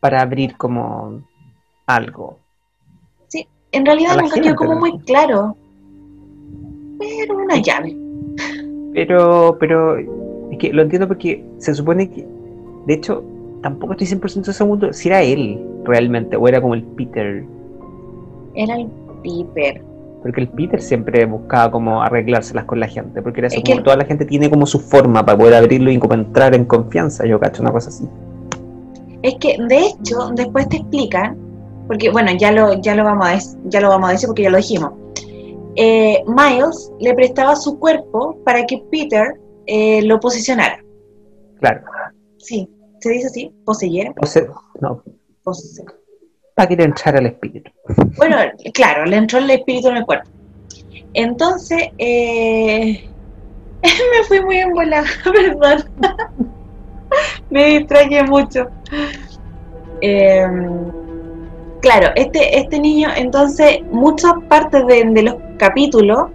S1: Para abrir como algo.
S2: Sí, en realidad nunca quedó como muy claro. Pero una llave.
S1: Pero, pero es que lo entiendo porque se supone que, de hecho, tampoco estoy 100% seguro si era él realmente o era como el Peter.
S2: Era el Peter.
S1: Porque el Peter siempre buscaba como arreglárselas con la gente, porque era eso, como toda la gente tiene como su forma para poder abrirlo y como entrar en confianza, yo cacho, una cosa así.
S2: Es que, de hecho, después te explican, porque bueno, ya lo, ya lo, vamos, a, ya lo vamos a decir porque ya lo dijimos. eh, Miles le prestaba su cuerpo para que Peter eh, lo posicionara.
S1: Claro.
S2: Sí, se dice así, poseyera.
S1: Pose- no,
S2: Pose-
S1: para que le entrara el espíritu.
S2: Bueno, claro, le entró el espíritu en el cuerpo. Entonces, eh, me fui muy en bola, perdón. me distraje mucho. Eh, claro, este, este niño, entonces, muchas partes de, de los capítulos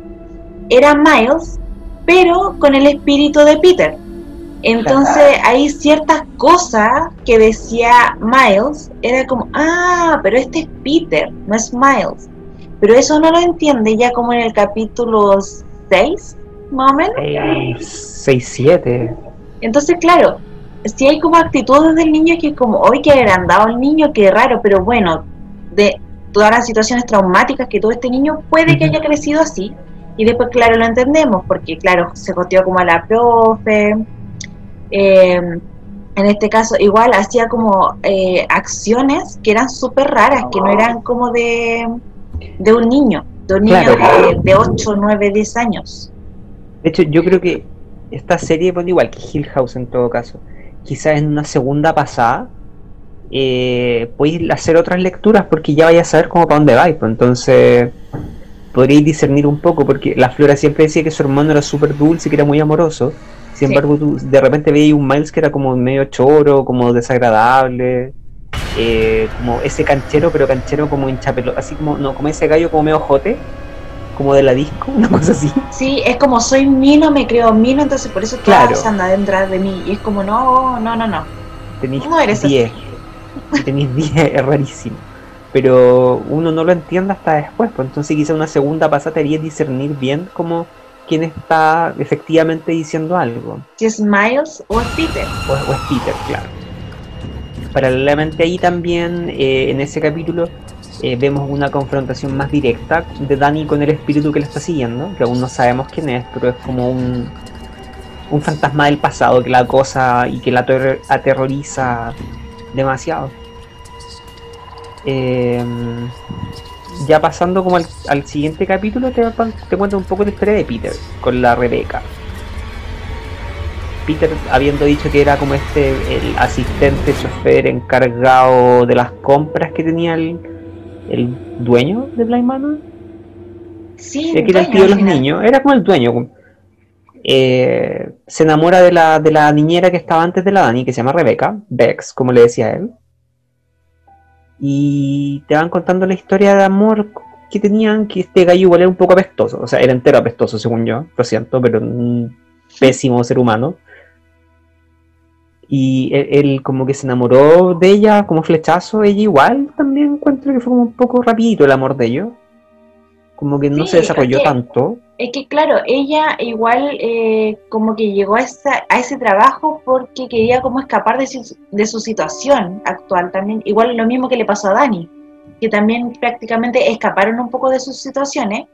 S2: eran Miles, pero con el espíritu de Peter. Entonces hay ciertas cosas que decía Miles, era como, ah, pero este es Peter, no es Miles. Pero eso no lo entiende ya como en el capítulo 6, más o menos.
S1: 6-7.
S2: Entonces, claro, si hay como actitudes del niño que es como, hoy que agrandado el niño, qué raro, pero bueno, de todas las situaciones traumáticas que tuvo este niño, puede que haya crecido así. Y después, claro, lo entendemos, porque, claro, se coteó como a la profe. Eh, en este caso, igual hacía como eh, acciones que eran súper raras, que no eran como de, de un niño, de un niño
S1: Claro.
S2: de, de 8, 9, 10 años.
S1: De hecho, yo creo que esta serie, bueno, igual que Hill House en todo caso, quizás en una segunda pasada, eh, podéis hacer otras lecturas porque ya vais a saber cómo para dónde vais. Pues, entonces, podríais discernir un poco, porque la Flora siempre decía que su hermano era súper dulce y que era muy amoroso. Sin
S2: Sí.
S1: embargo, tú de repente veías un Miles que era como medio choro, como desagradable, eh, como ese canchero, pero canchero como hinchapelo, así como, no, como ese gallo como medio jote, como de la disco, una cosa así.
S2: Sí, es como soy mino, me creo mino, entonces por eso
S1: Claro.
S2: todas andan detrás de mí. Y es como, no, no, no, no.
S1: tenéis
S2: No eres así.
S1: 10. Si tenéis 10 es rarísimo. Pero uno no lo entiende hasta después. Pues entonces quizá una segunda pasada te haría discernir bien como quién está efectivamente diciendo algo.
S2: Si es Miles o es Peter.
S1: O, o es Peter, claro. Paralelamente ahí también, eh, en ese capítulo, eh, vemos una confrontación más directa de Dani con el espíritu que le está siguiendo, que aún no sabemos quién es, pero es como un, un fantasma del pasado que la acosa y que la ater- aterroriza demasiado. Eh, ya pasando como al, al siguiente capítulo, te, te cuento un poco la historia de Peter con la Rebeca. Peter habiendo dicho que era como este el asistente chofer encargado de las compras que tenía el, el dueño de Blind Manor,
S2: Sí,
S1: el que era el tío de los
S2: final.
S1: niños, era como el dueño. Eh, se enamora de la, de la niñera que estaba antes de la Dani, que se llama Rebeca, Bex, como le decía él. Y te van contando la historia de amor que tenían, que este gallo igual era un poco apestoso, o sea, era entero apestoso según yo, lo siento, pero un pésimo ser humano. Y él, él como que se enamoró de ella como flechazo, ella igual también encuentro que fue como un poco rapidito el amor de ellos. Como que no
S2: Sí,
S1: se desarrolló tanto.
S2: Es que claro, ella igual eh, como que llegó a, esa, a ese trabajo porque quería como escapar de su, de su situación actual también. Igual lo mismo que le pasó a Dani, que también prácticamente escaparon un poco de sus situaciones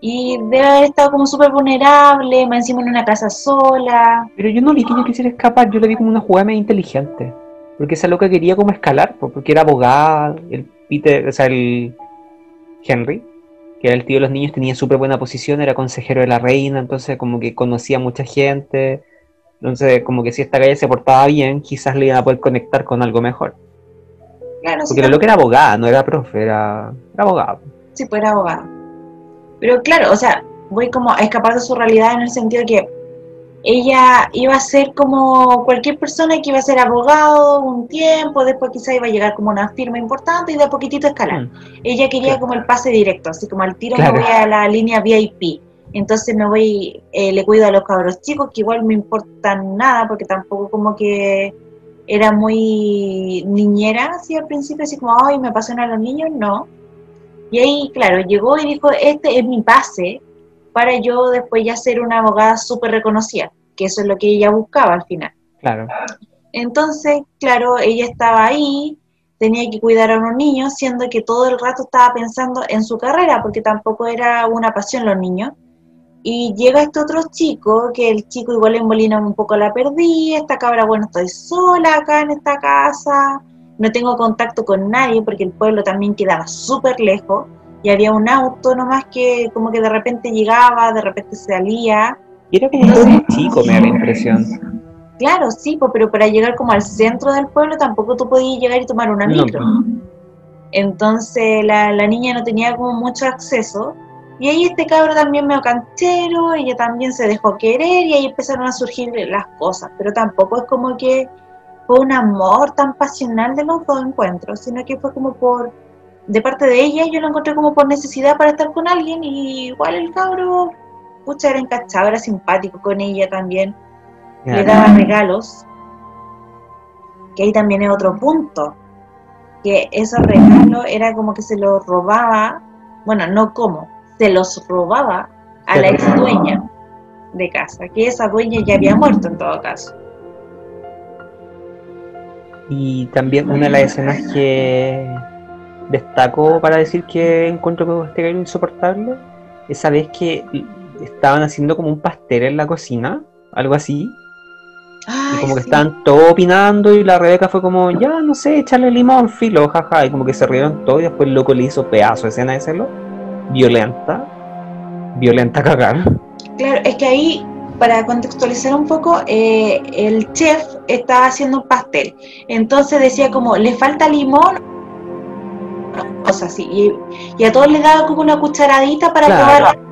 S2: y de haber estado como súper vulnerable, más encima en una casa sola.
S1: Pero yo no vi que ella quisiera escapar, yo la vi como una jugada medio inteligente. Porque esa loca quería como escalar, po, porque era abogada, el Peter, o sea, el Henry, que era el tío de los niños, tenía súper buena posición, era consejero de la reina, entonces como que conocía a mucha gente. Entonces, como que si esta calle se portaba bien, quizás le iban a poder conectar con algo mejor.
S2: Claro, sí,
S1: Porque la loca era abogada, no era profe, era, era abogada.
S2: Sí, pues era abogado. Pero claro, o sea, voy como a escapar de su realidad en el sentido que ella iba a ser como cualquier persona que iba a ser abogado un tiempo, después quizá iba a llegar como una firma importante y de a poquitito escalar.
S1: Mm,
S2: Ella quería
S1: Claro.
S2: como el pase directo, así como al tiro
S1: Claro.
S2: me voy a la línea VIP. Entonces me voy, eh, le cuido a los cabros chicos, que igual me importan nada, porque tampoco como que era muy niñera así al principio, así como, ay, me pasan a los niños, no. Y ahí, claro, llegó y dijo, este es mi pase para yo después ya ser una abogada súper reconocida, que eso es lo que ella buscaba al final.
S1: claro.
S2: Entonces, claro, ella estaba ahí, tenía que cuidar a unos niños, siendo que todo el rato estaba pensando en su carrera, porque tampoco era una pasión los niños. Y llega este otro chico, que el chico igual le embolina un poco la perdí, esta cabra, bueno, estoy sola acá en esta casa, no tengo contacto con nadie, porque el pueblo también quedaba súper lejos, y había un auto nomás que como que de repente llegaba, de repente salía.
S1: Y era como un pueblo chico, me da la impresión.
S2: Claro, sí, pero para llegar como al centro del pueblo tampoco tú podías llegar y tomar una
S1: No,
S2: micro. Entonces la, la niña no tenía como mucho acceso. Y ahí este cabro también medio canchero, ella también se dejó querer y ahí empezaron a surgir las cosas. Pero tampoco es como que fue un amor tan pasional de los dos encuentros, sino que fue como por, de parte de ella, yo lo encontré como por necesidad para estar con alguien y igual el cabro, pucha, era encachado, era simpático con ella también, le daba regalos, que ahí también es otro punto, que esos regalos era como que se los robaba, bueno, no como, se los robaba a la ex dueña de casa, que esa dueña ya había muerto en todo caso.
S1: Y también una de las escenas que destaco para decir que encuentro que este insoportable, esa vez que estaban haciendo como un pastel en la cocina, algo así, y como que
S2: sí.
S1: estaban todos opinando y la Rebeca fue como, ya, no sé, echarle limón, filo, jaja, y como que se rieron todos y después el loco le hizo pedazo de escena de celo, violenta, violenta cagar.
S2: Claro, es que ahí, para contextualizar un poco, eh, el chef estaba haciendo un pastel. Entonces decía como, le falta limón, cosas así. Y, y a todos les daba como una cucharadita para
S1: Claro.
S2: probar.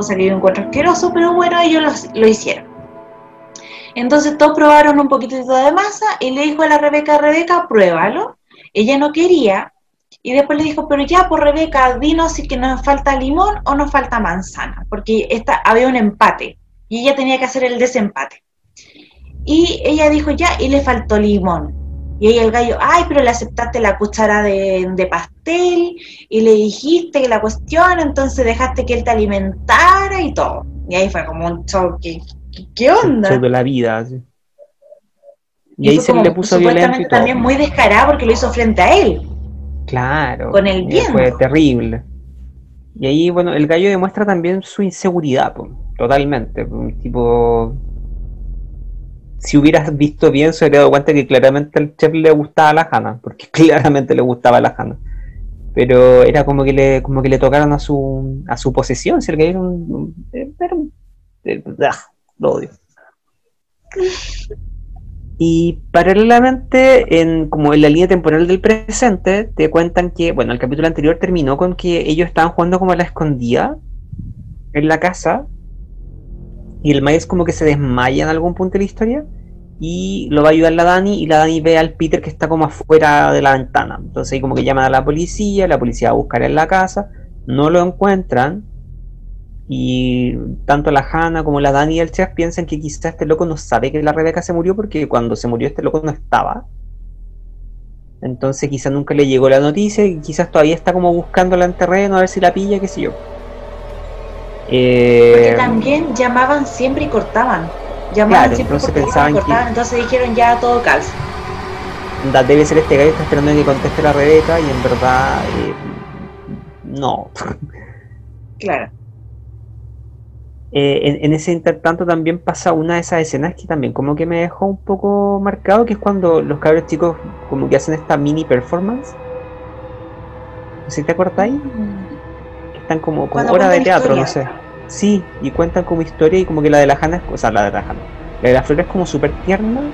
S2: Cosa que yo encuentro asqueroso, pero bueno, ellos lo, hicieron. Entonces todos probaron un poquitito de masa y le dijo a la Rebeca, Rebeca, pruébalo. Ella no quería. Y después le dijo, pero ya, por Rebeca, dinos si que nos falta limón o nos falta manzana, porque esta, había un empate y ella tenía que hacer el desempate. Y ella dijo, ya, y le faltó limón. Y ahí el gallo, ay, pero le aceptaste la cuchara de, de pastel y le dijiste que la cuestión, entonces dejaste que él te alimentara y todo. Y ahí fue como un show, ¿qué, onda?
S1: Sobre la vida. Y, ahí se
S2: como
S1: le puso violento y todo.
S2: también muy descarado porque lo hizo frente a él.
S1: Claro.
S2: Con el
S1: y
S2: viento.
S1: Fue terrible. Y ahí, bueno, el gallo demuestra también su inseguridad, po, totalmente. un tipo. Si hubieras visto bien, se habría dado cuenta que claramente al chef le gustaba la Hanna, porque claramente le gustaba la Hanna. Pero era como que le, como que le tocaron a su, a su posesión, si gallo era un. un- era un- eh, ah, lo odio. Y paralelamente, en, como en la línea temporal del presente, te cuentan que, bueno, el capítulo anterior terminó con que ellos estaban jugando como a la escondida en la casa y el Miles como que se desmaya en algún punto de la historia y lo va a ayudar la Dani y la Dani ve al Peter que está como afuera de la ventana. Entonces ahí como que llaman a la policía, la policía va a buscar en la casa, no lo encuentran y tanto la Hannah como la Dani y el chef piensan que quizás este loco no sabe que la Rebeca se murió porque cuando se murió este loco no estaba. Entonces quizás nunca le llegó la noticia y quizás todavía está como buscándola en terreno a ver si la pilla, qué sé yo. Eh,
S2: Porque también llamaban siempre y cortaban. Llamaban
S1: Claro,
S2: siempre
S1: entonces
S2: cortaban,
S1: pensaban que-
S2: cortaban, entonces dijeron ya todo calza.
S1: debe ser este gallo está esperando que conteste la Rebeca y en verdad eh, no.
S2: Claro.
S1: Eh, en, en ese intertanto también pasa una de esas escenas que también como que me dejó un poco marcado, que es cuando los cabros chicos como que hacen esta mini performance. Si te acuerdas ahí, que están como, como
S2: Cuando
S1: de
S2: cuentan
S1: teatro, no sé. Sí, y cuentan como historia y como que la de la Hanna es, o sea, la de la Hanna, la de la Flor es como súper tierna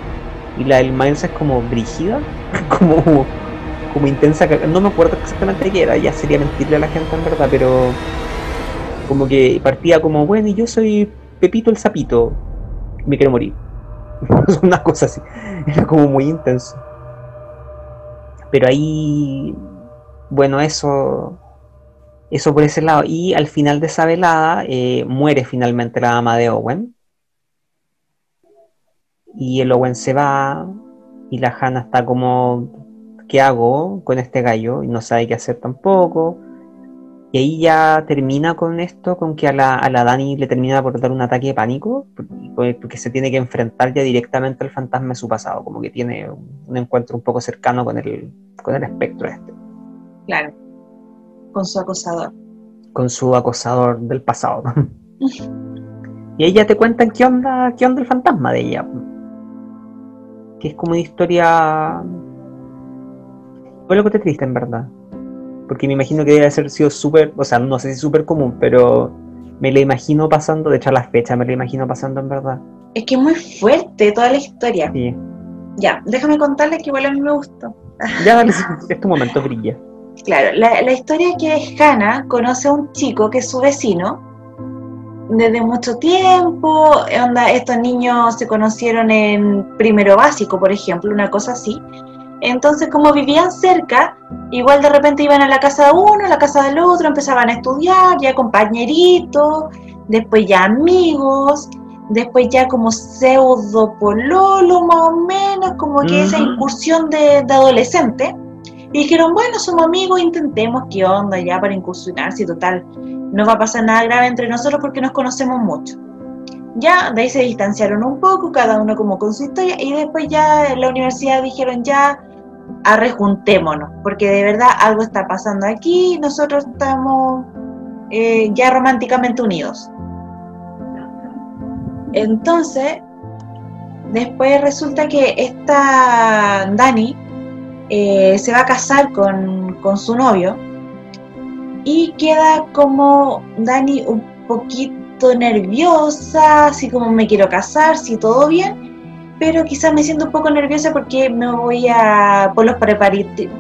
S1: y la del Miles es como brígida, como, como intensa, no me acuerdo exactamente qué era, ya sería mentirle a la gente en verdad, pero como que partía como, bueno, y yo soy Pepito el Sapito, me quiero morir. Una cosa así, era como muy intenso. Pero ahí, bueno, eso, eso por ese lado. Y al final de esa velada eh, muere finalmente la ama de Owen. Y el Owen se va y la Hannah está como, ¿qué hago con este gallo? Y no sabe qué hacer tampoco. Y ahí ya termina con esto, con que a la, a la Dani le termina por dar un ataque de pánico, porque porque se tiene que enfrentar ya directamente al fantasma de su pasado, como que tiene un encuentro un poco cercano con el, con el espectro este,
S2: Claro. Con su acosador.
S1: con su acosador del pasado. y ahí ya te cuentan qué onda, qué onda el fantasma de ella. Que es como una historia. Fue lo que te triste, en verdad. Porque me imagino que debe haber sido súper, o sea, no sé si súper común, pero me la imagino pasando, de hecho a las fechas me la imagino pasando en verdad.
S2: Es que es muy fuerte toda la historia.
S1: Sí.
S2: Ya, déjame contarles que igual a mí me gustó.
S1: Ya, dale, es tu momento, brilla.
S2: Claro, la, la historia que es Hannah conoce a un chico que es su vecino desde mucho tiempo, onda, estos niños se conocieron en primero básico, por ejemplo, una cosa así. Entonces, como vivían cerca, igual de repente iban a la casa de uno, a la casa del otro, empezaban a estudiar, ya compañeritos, después ya amigos, después ya como pseudo pololo más o menos, como que esa incursión de, de adolescente. Y dijeron, bueno, somos amigos, intentemos qué onda ya para incursionar, si total no va a pasar nada grave entre nosotros porque nos conocemos mucho. Ya, de ahí se distanciaron un poco, cada uno como con su historia, y después ya en la universidad dijeron ya, arrejuntémonos, porque de verdad algo está pasando aquí, nosotros estamos eh, ya románticamente unidos. Entonces, después resulta que esta Dani eh, se va a casar con, con su novio, y queda como Dani un poquito nerviosa, así como me quiero casar, si todo bien, pero quizás me siento un poco nerviosa porque me voy a por los,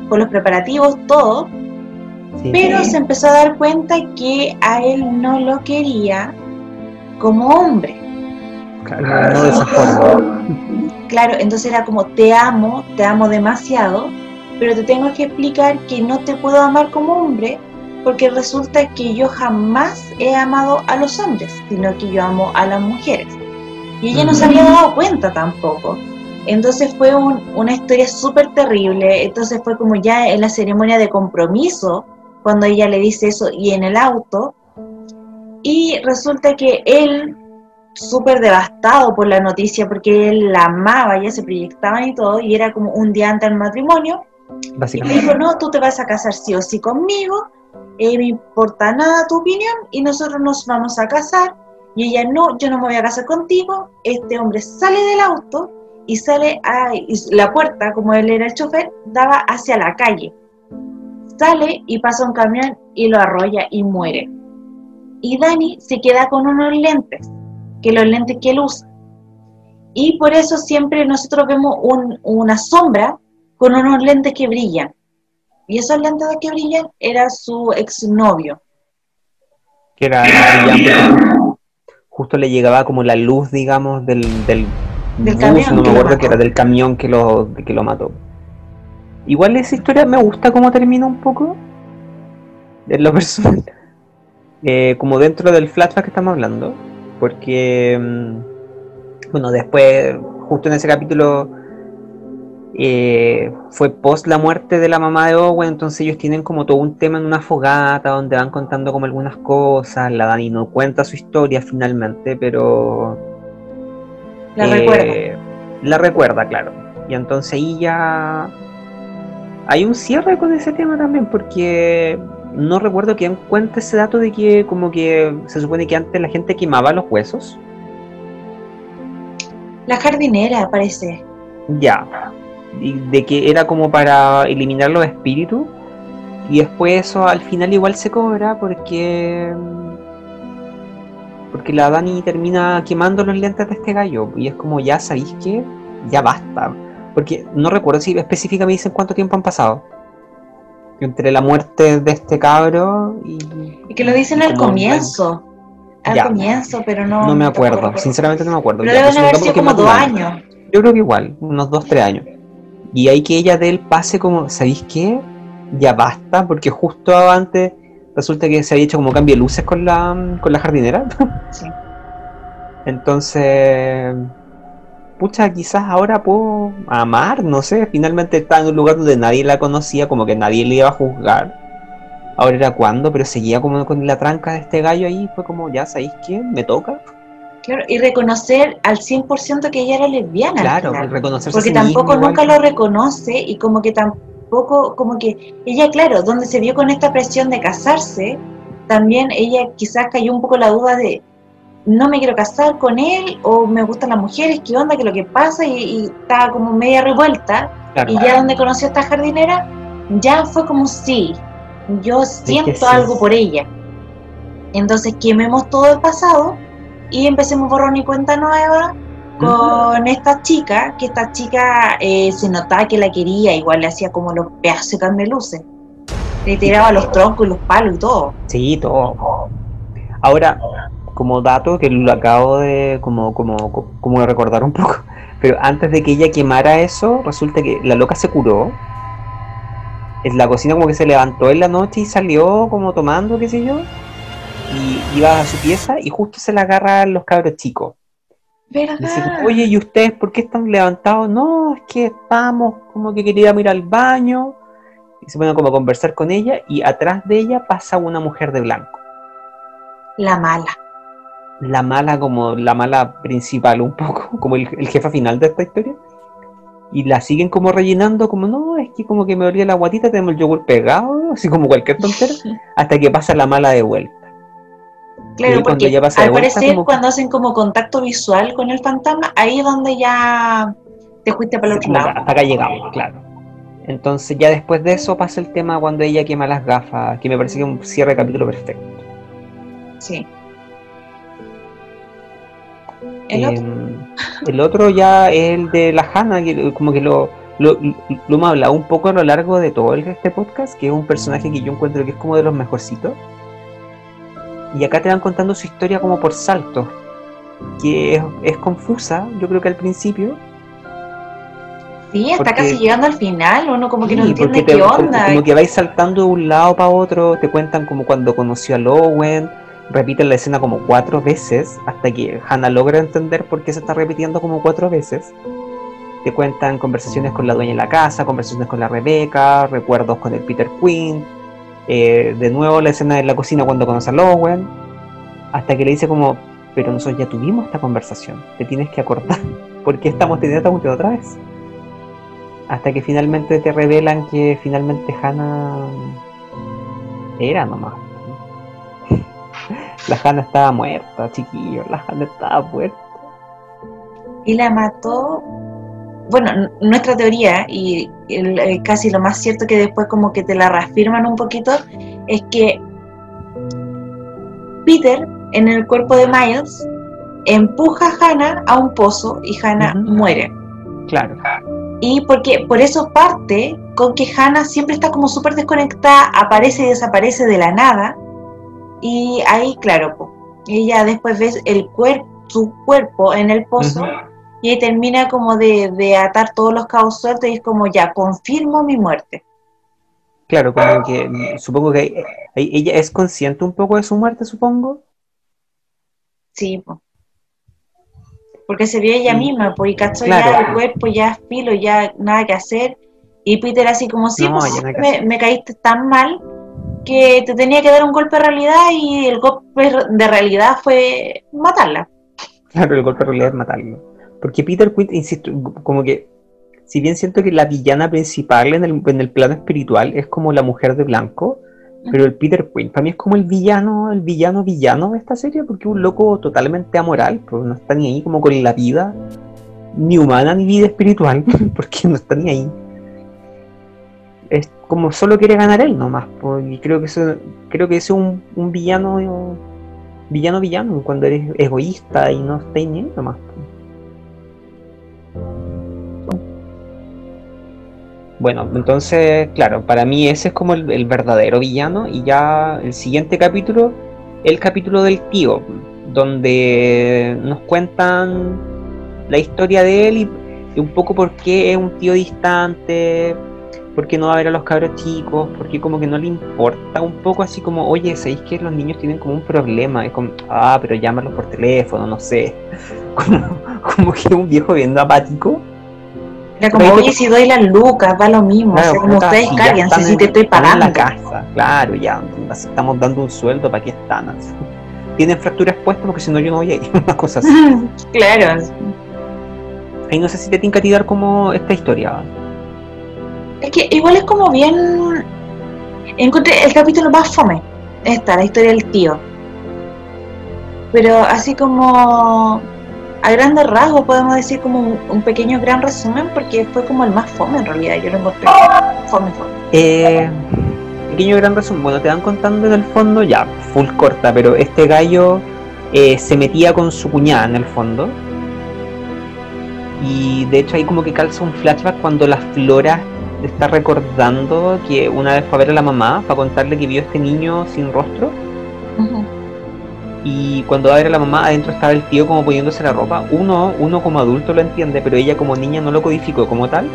S2: por los preparativos, todo. Pero se empezó a dar cuenta que a él no lo quería como hombre.
S1: Claro, no de esa forma.
S2: Claro, entonces era como te amo, te amo demasiado, pero te tengo que explicar que no te puedo amar como hombre porque resulta que yo jamás he amado a los hombres, sino que yo amo a las mujeres. Y ella no se había dado cuenta tampoco. Entonces fue una historia súper terrible. Entonces fue como ya en la ceremonia de compromiso, cuando ella le dice eso, y en el auto. Y resulta que él, súper devastado por la noticia, porque él la amaba, ya se proyectaban y todo, y era como un día antes del matrimonio. Y dijo, no, tú te vas a casar sí o sí conmigo, eh, me importa nada tu opinión y nosotros nos vamos a casar. Y ella, no, yo no me voy a casar contigo. Este hombre sale del auto y sale a la puerta, como él era el chofer, daba hacia la calle. Sale y pasa un camión y lo arrolla y muere. Y Dani se queda con unos lentes, que los lentes que él usa. Y por eso siempre nosotros vemos una sombra con unos lentes que brillan. Y esos lentes de que brillan era su exnovio.
S1: Que era brillante. Justo le llegaba como la luz, digamos, del, del,
S2: del camión
S1: no me acuerdo que era del camión que lo, que lo mató. Igual esa historia me gusta cómo termina un poco. En lo personal. Eh, como dentro del flashback que estamos hablando. Porque, mm, bueno, después, justo en ese capítulo eh, fue post la muerte de la mamá de Owen, entonces ellos tienen como todo un tema en una fogata donde van contando como algunas cosas, la Dani no cuenta su historia finalmente, pero...
S2: La recuerda.
S1: La recuerda, claro. Y entonces ahí ya... Hay un cierre con ese tema también, porque no recuerdo quién cuenta ese dato de que como que se supone que antes la gente quemaba los huesos.
S2: La jardinera, parece.
S1: Ya, de que era como para eliminar los espíritus. Y después eso al final igual se cobra porque porque la Dani termina quemando los lentes de este gallo. Y es como ya sabéis que ya basta. Porque no recuerdo si específicamente dicen cuánto tiempo han pasado entre la muerte de este cabro y,
S2: y que lo dicen al comienzo al comienzo pero no
S1: no me acuerdo sinceramente no me acuerdo.
S2: Pero deben haber sido como dos años.
S1: Yo creo que igual unos dos tres años. Y hay que ella de él pase como, ¿sabéis qué? Ya basta, porque justo antes resulta que se había hecho como cambio de luces con la, con la jardinera. Sí. Entonces, pucha, quizás ahora puedo amar, no sé, finalmente está en un lugar donde nadie la conocía, como que nadie le iba a juzgar. Ahora era cuando, pero seguía como con la tranca de este gallo ahí, fue como, ya, ¿sabéis qué? Me toca.
S2: Claro, y reconocer al 100% que ella era lesbiana.
S1: Claro, reconocerse
S2: Porque tampoco nunca lo reconoce y como que tampoco, como que ella, claro, donde se vio con esta presión de casarse, también ella quizás cayó un poco la duda de, no me quiero casar con él o me gustan las mujeres, qué onda, qué es lo que pasa y, estaba como media revuelta. y ya donde conoció a esta jardinera, ya fue como sí, yo siento algo por ella. Entonces quememos todo el pasado y empecemos borrón y cuenta nueva con esta chica, que esta chica eh, se notaba que la quería, igual le hacía como los pedazos de luces. Le tiraba los troncos y los palos y todo.
S1: Sí, todo. Ahora, como dato que lo acabo de como, como, como de recordar un poco, pero antes de que ella quemara eso, resulta que la loca se curó. En la cocina como que se levantó en la noche y salió como tomando, qué sé yo. Y iba a su pieza y justo se la agarran los cabros chicos.
S2: ¿Verdad?
S1: Oye, ¿y ustedes por qué están levantados? No, es que estamos como que quería ir al baño. Y se ponen como a conversar con ella y atrás de ella pasa una mujer de blanco.
S2: La mala.
S1: La mala como la mala principal un poco, como el, jefe final de esta historia. Y la siguen como rellenando, como no, es que como que me olía la guatita, tenemos el yogur pegado, así como cualquier tontera, hasta que pasa la mala de vuelta.
S2: Claro, porque al parecer cuando hacen como contacto visual con el fantasma, ahí es donde ya te fuiste para el otro lado.
S1: Hasta acá llegamos, claro. Entonces ya después de eso pasa el tema cuando ella quema las gafas, que me parece que es un cierre de capítulo perfecto.
S2: Sí.
S1: ¿El, otro? Em, el otro ya es el de la Hanna, que como que lo, lo, lo hemos hablado un poco a lo largo de todo este podcast, que es un personaje que yo encuentro que es como de los mejorcitos y acá te van contando su historia como por saltos, que es, confusa, yo creo que al principio.
S2: Sí, está casi llegando al final, uno como que no entiende qué onda.
S1: Como, que vais saltando de un lado para otro, te cuentan como cuando conoció a Lowen, repiten la escena como cuatro veces, hasta que Hannah logra entender por qué se está repitiendo como cuatro veces. Te cuentan conversaciones con la dueña de la casa, conversaciones con la Rebeca, recuerdos con el Peter Quinn, eh, de nuevo la escena de la cocina cuando conoce a Lowen, hasta que le dice como, pero nosotros ya tuvimos esta conversación, te tienes que acordar, porque estamos teniendo esta otra vez. Hasta que finalmente te revelan que finalmente Hannah era nomás. La Hannah estaba muerta, chiquillo, la Hannah estaba muerta.
S2: Y la mató bueno, nuestra teoría, y casi lo más cierto que después como que te la reafirman un poquito, es que Peter, en el cuerpo de Miles, empuja a Hannah a un pozo y Hannah muere.
S1: Claro.
S2: Y porque por eso parte con que Hannah siempre está como súper desconectada, aparece y desaparece de la nada. Y ahí, claro, ella después ve el cuerpo, su cuerpo en el pozo y termina como de, atar todos los cabos sueltos y es como ya, confirmo mi muerte.
S1: Claro, como que mm, supongo que ella es consciente un poco de su muerte, supongo.
S2: Sí, porque se vio ella misma, pues, y cachó ya el cuerpo, ya filo, ya nada que hacer. Y Peter así como, sí, pues, me, me, caíste tan mal que te tenía que dar un golpe de realidad y el golpe de realidad fue matarla.
S1: Claro, el golpe de realidad es matarla. Porque Peter Quinn, insisto, como que, si bien siento que la villana principal en el, en el plano espiritual es como la mujer de blanco, pero el Peter Quinn para mí es como el villano, el villano villano de esta serie, porque es un loco totalmente amoral, pues no está ni ahí como con la vida, ni humana ni vida espiritual, porque no está ni ahí. Como solo quiere ganar él nomás, pues, y creo que eso, creo que es un, un villano villano villano cuando eres egoísta y no estás ni nomás. Bueno, entonces, claro, para mí ese es como el, verdadero villano y ya el siguiente capítulo, el capítulo del tío, donde nos cuentan la historia de él y, un poco por qué es un tío distante, por qué no va a ver a los cabros chicos, porque como que no le importa un poco así como, oye, ¿sabéis que los niños tienen como un problema? Es como, ah, pero llámalos por teléfono, no sé. Como, como que un viejo viendo apático
S2: era como, oye, si doy las lucas, va lo mismo. o sea, como ustedes cállense si te estoy pagando.
S1: En la casa, claro, ya, estamos dando un sueldo, ¿para qué están? Tienen fracturas puestas porque si no yo no voy a ir, una cosa así.
S2: claro.
S1: Ahí no sé si te tiene que dar como esta historia.
S2: Es que igual es como bien... Encontré el capítulo más fome. Esta, la historia del tío. Pero así como a grandes rasgos podemos decir como un, pequeño gran resumen porque fue como el más fome en realidad, yo lo encontré fome, fome.
S1: Eh, pequeño gran resumen, bueno, te van contando en el fondo, ya, full corta, pero este gallo eh, se metía con su cuñada en el fondo. Y de hecho ahí como que calza un flashback cuando la Flora está recordando que una vez fue a ver a la mamá para contarle que vio a este niño sin rostro. Y cuando va a ver a la mamá, adentro estaba el tío como poniéndose la ropa. Uno, uno como adulto lo entiende, pero ella como niña no lo codificó como tal.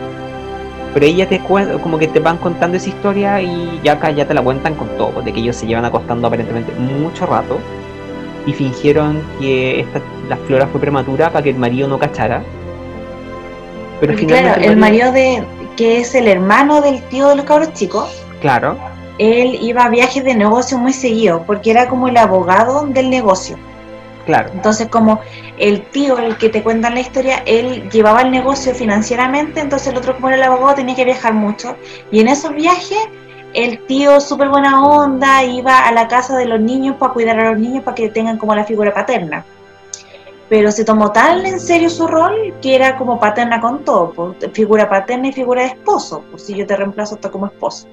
S1: Pero ella te cuenta, como que te van contando esa historia y ya acá ya te la cuentan con todo, de que ellos se llevan acostando aparentemente mucho rato y fingieron que esta, la flora fue prematura para que el marido no cachara.
S2: Pero claro, el marido de que es el hermano del tío de los cabros chicos.
S1: Claro.
S2: Él iba a viajes de negocio muy seguido, porque era como el abogado del negocio.
S1: Claro.
S2: Entonces, como el tío, el que te cuenta la historia, él llevaba el negocio financieramente, entonces el otro, como era el abogado, tenía que viajar mucho. Y en esos viajes, el tío, súper buena onda, iba a la casa de los niños para cuidar a los niños, para que tengan como la figura paterna pero se tomó tan en serio su rol que era como paterna con todo, figura paterna y figura de esposo, pues si yo te reemplazo hasta como esposo.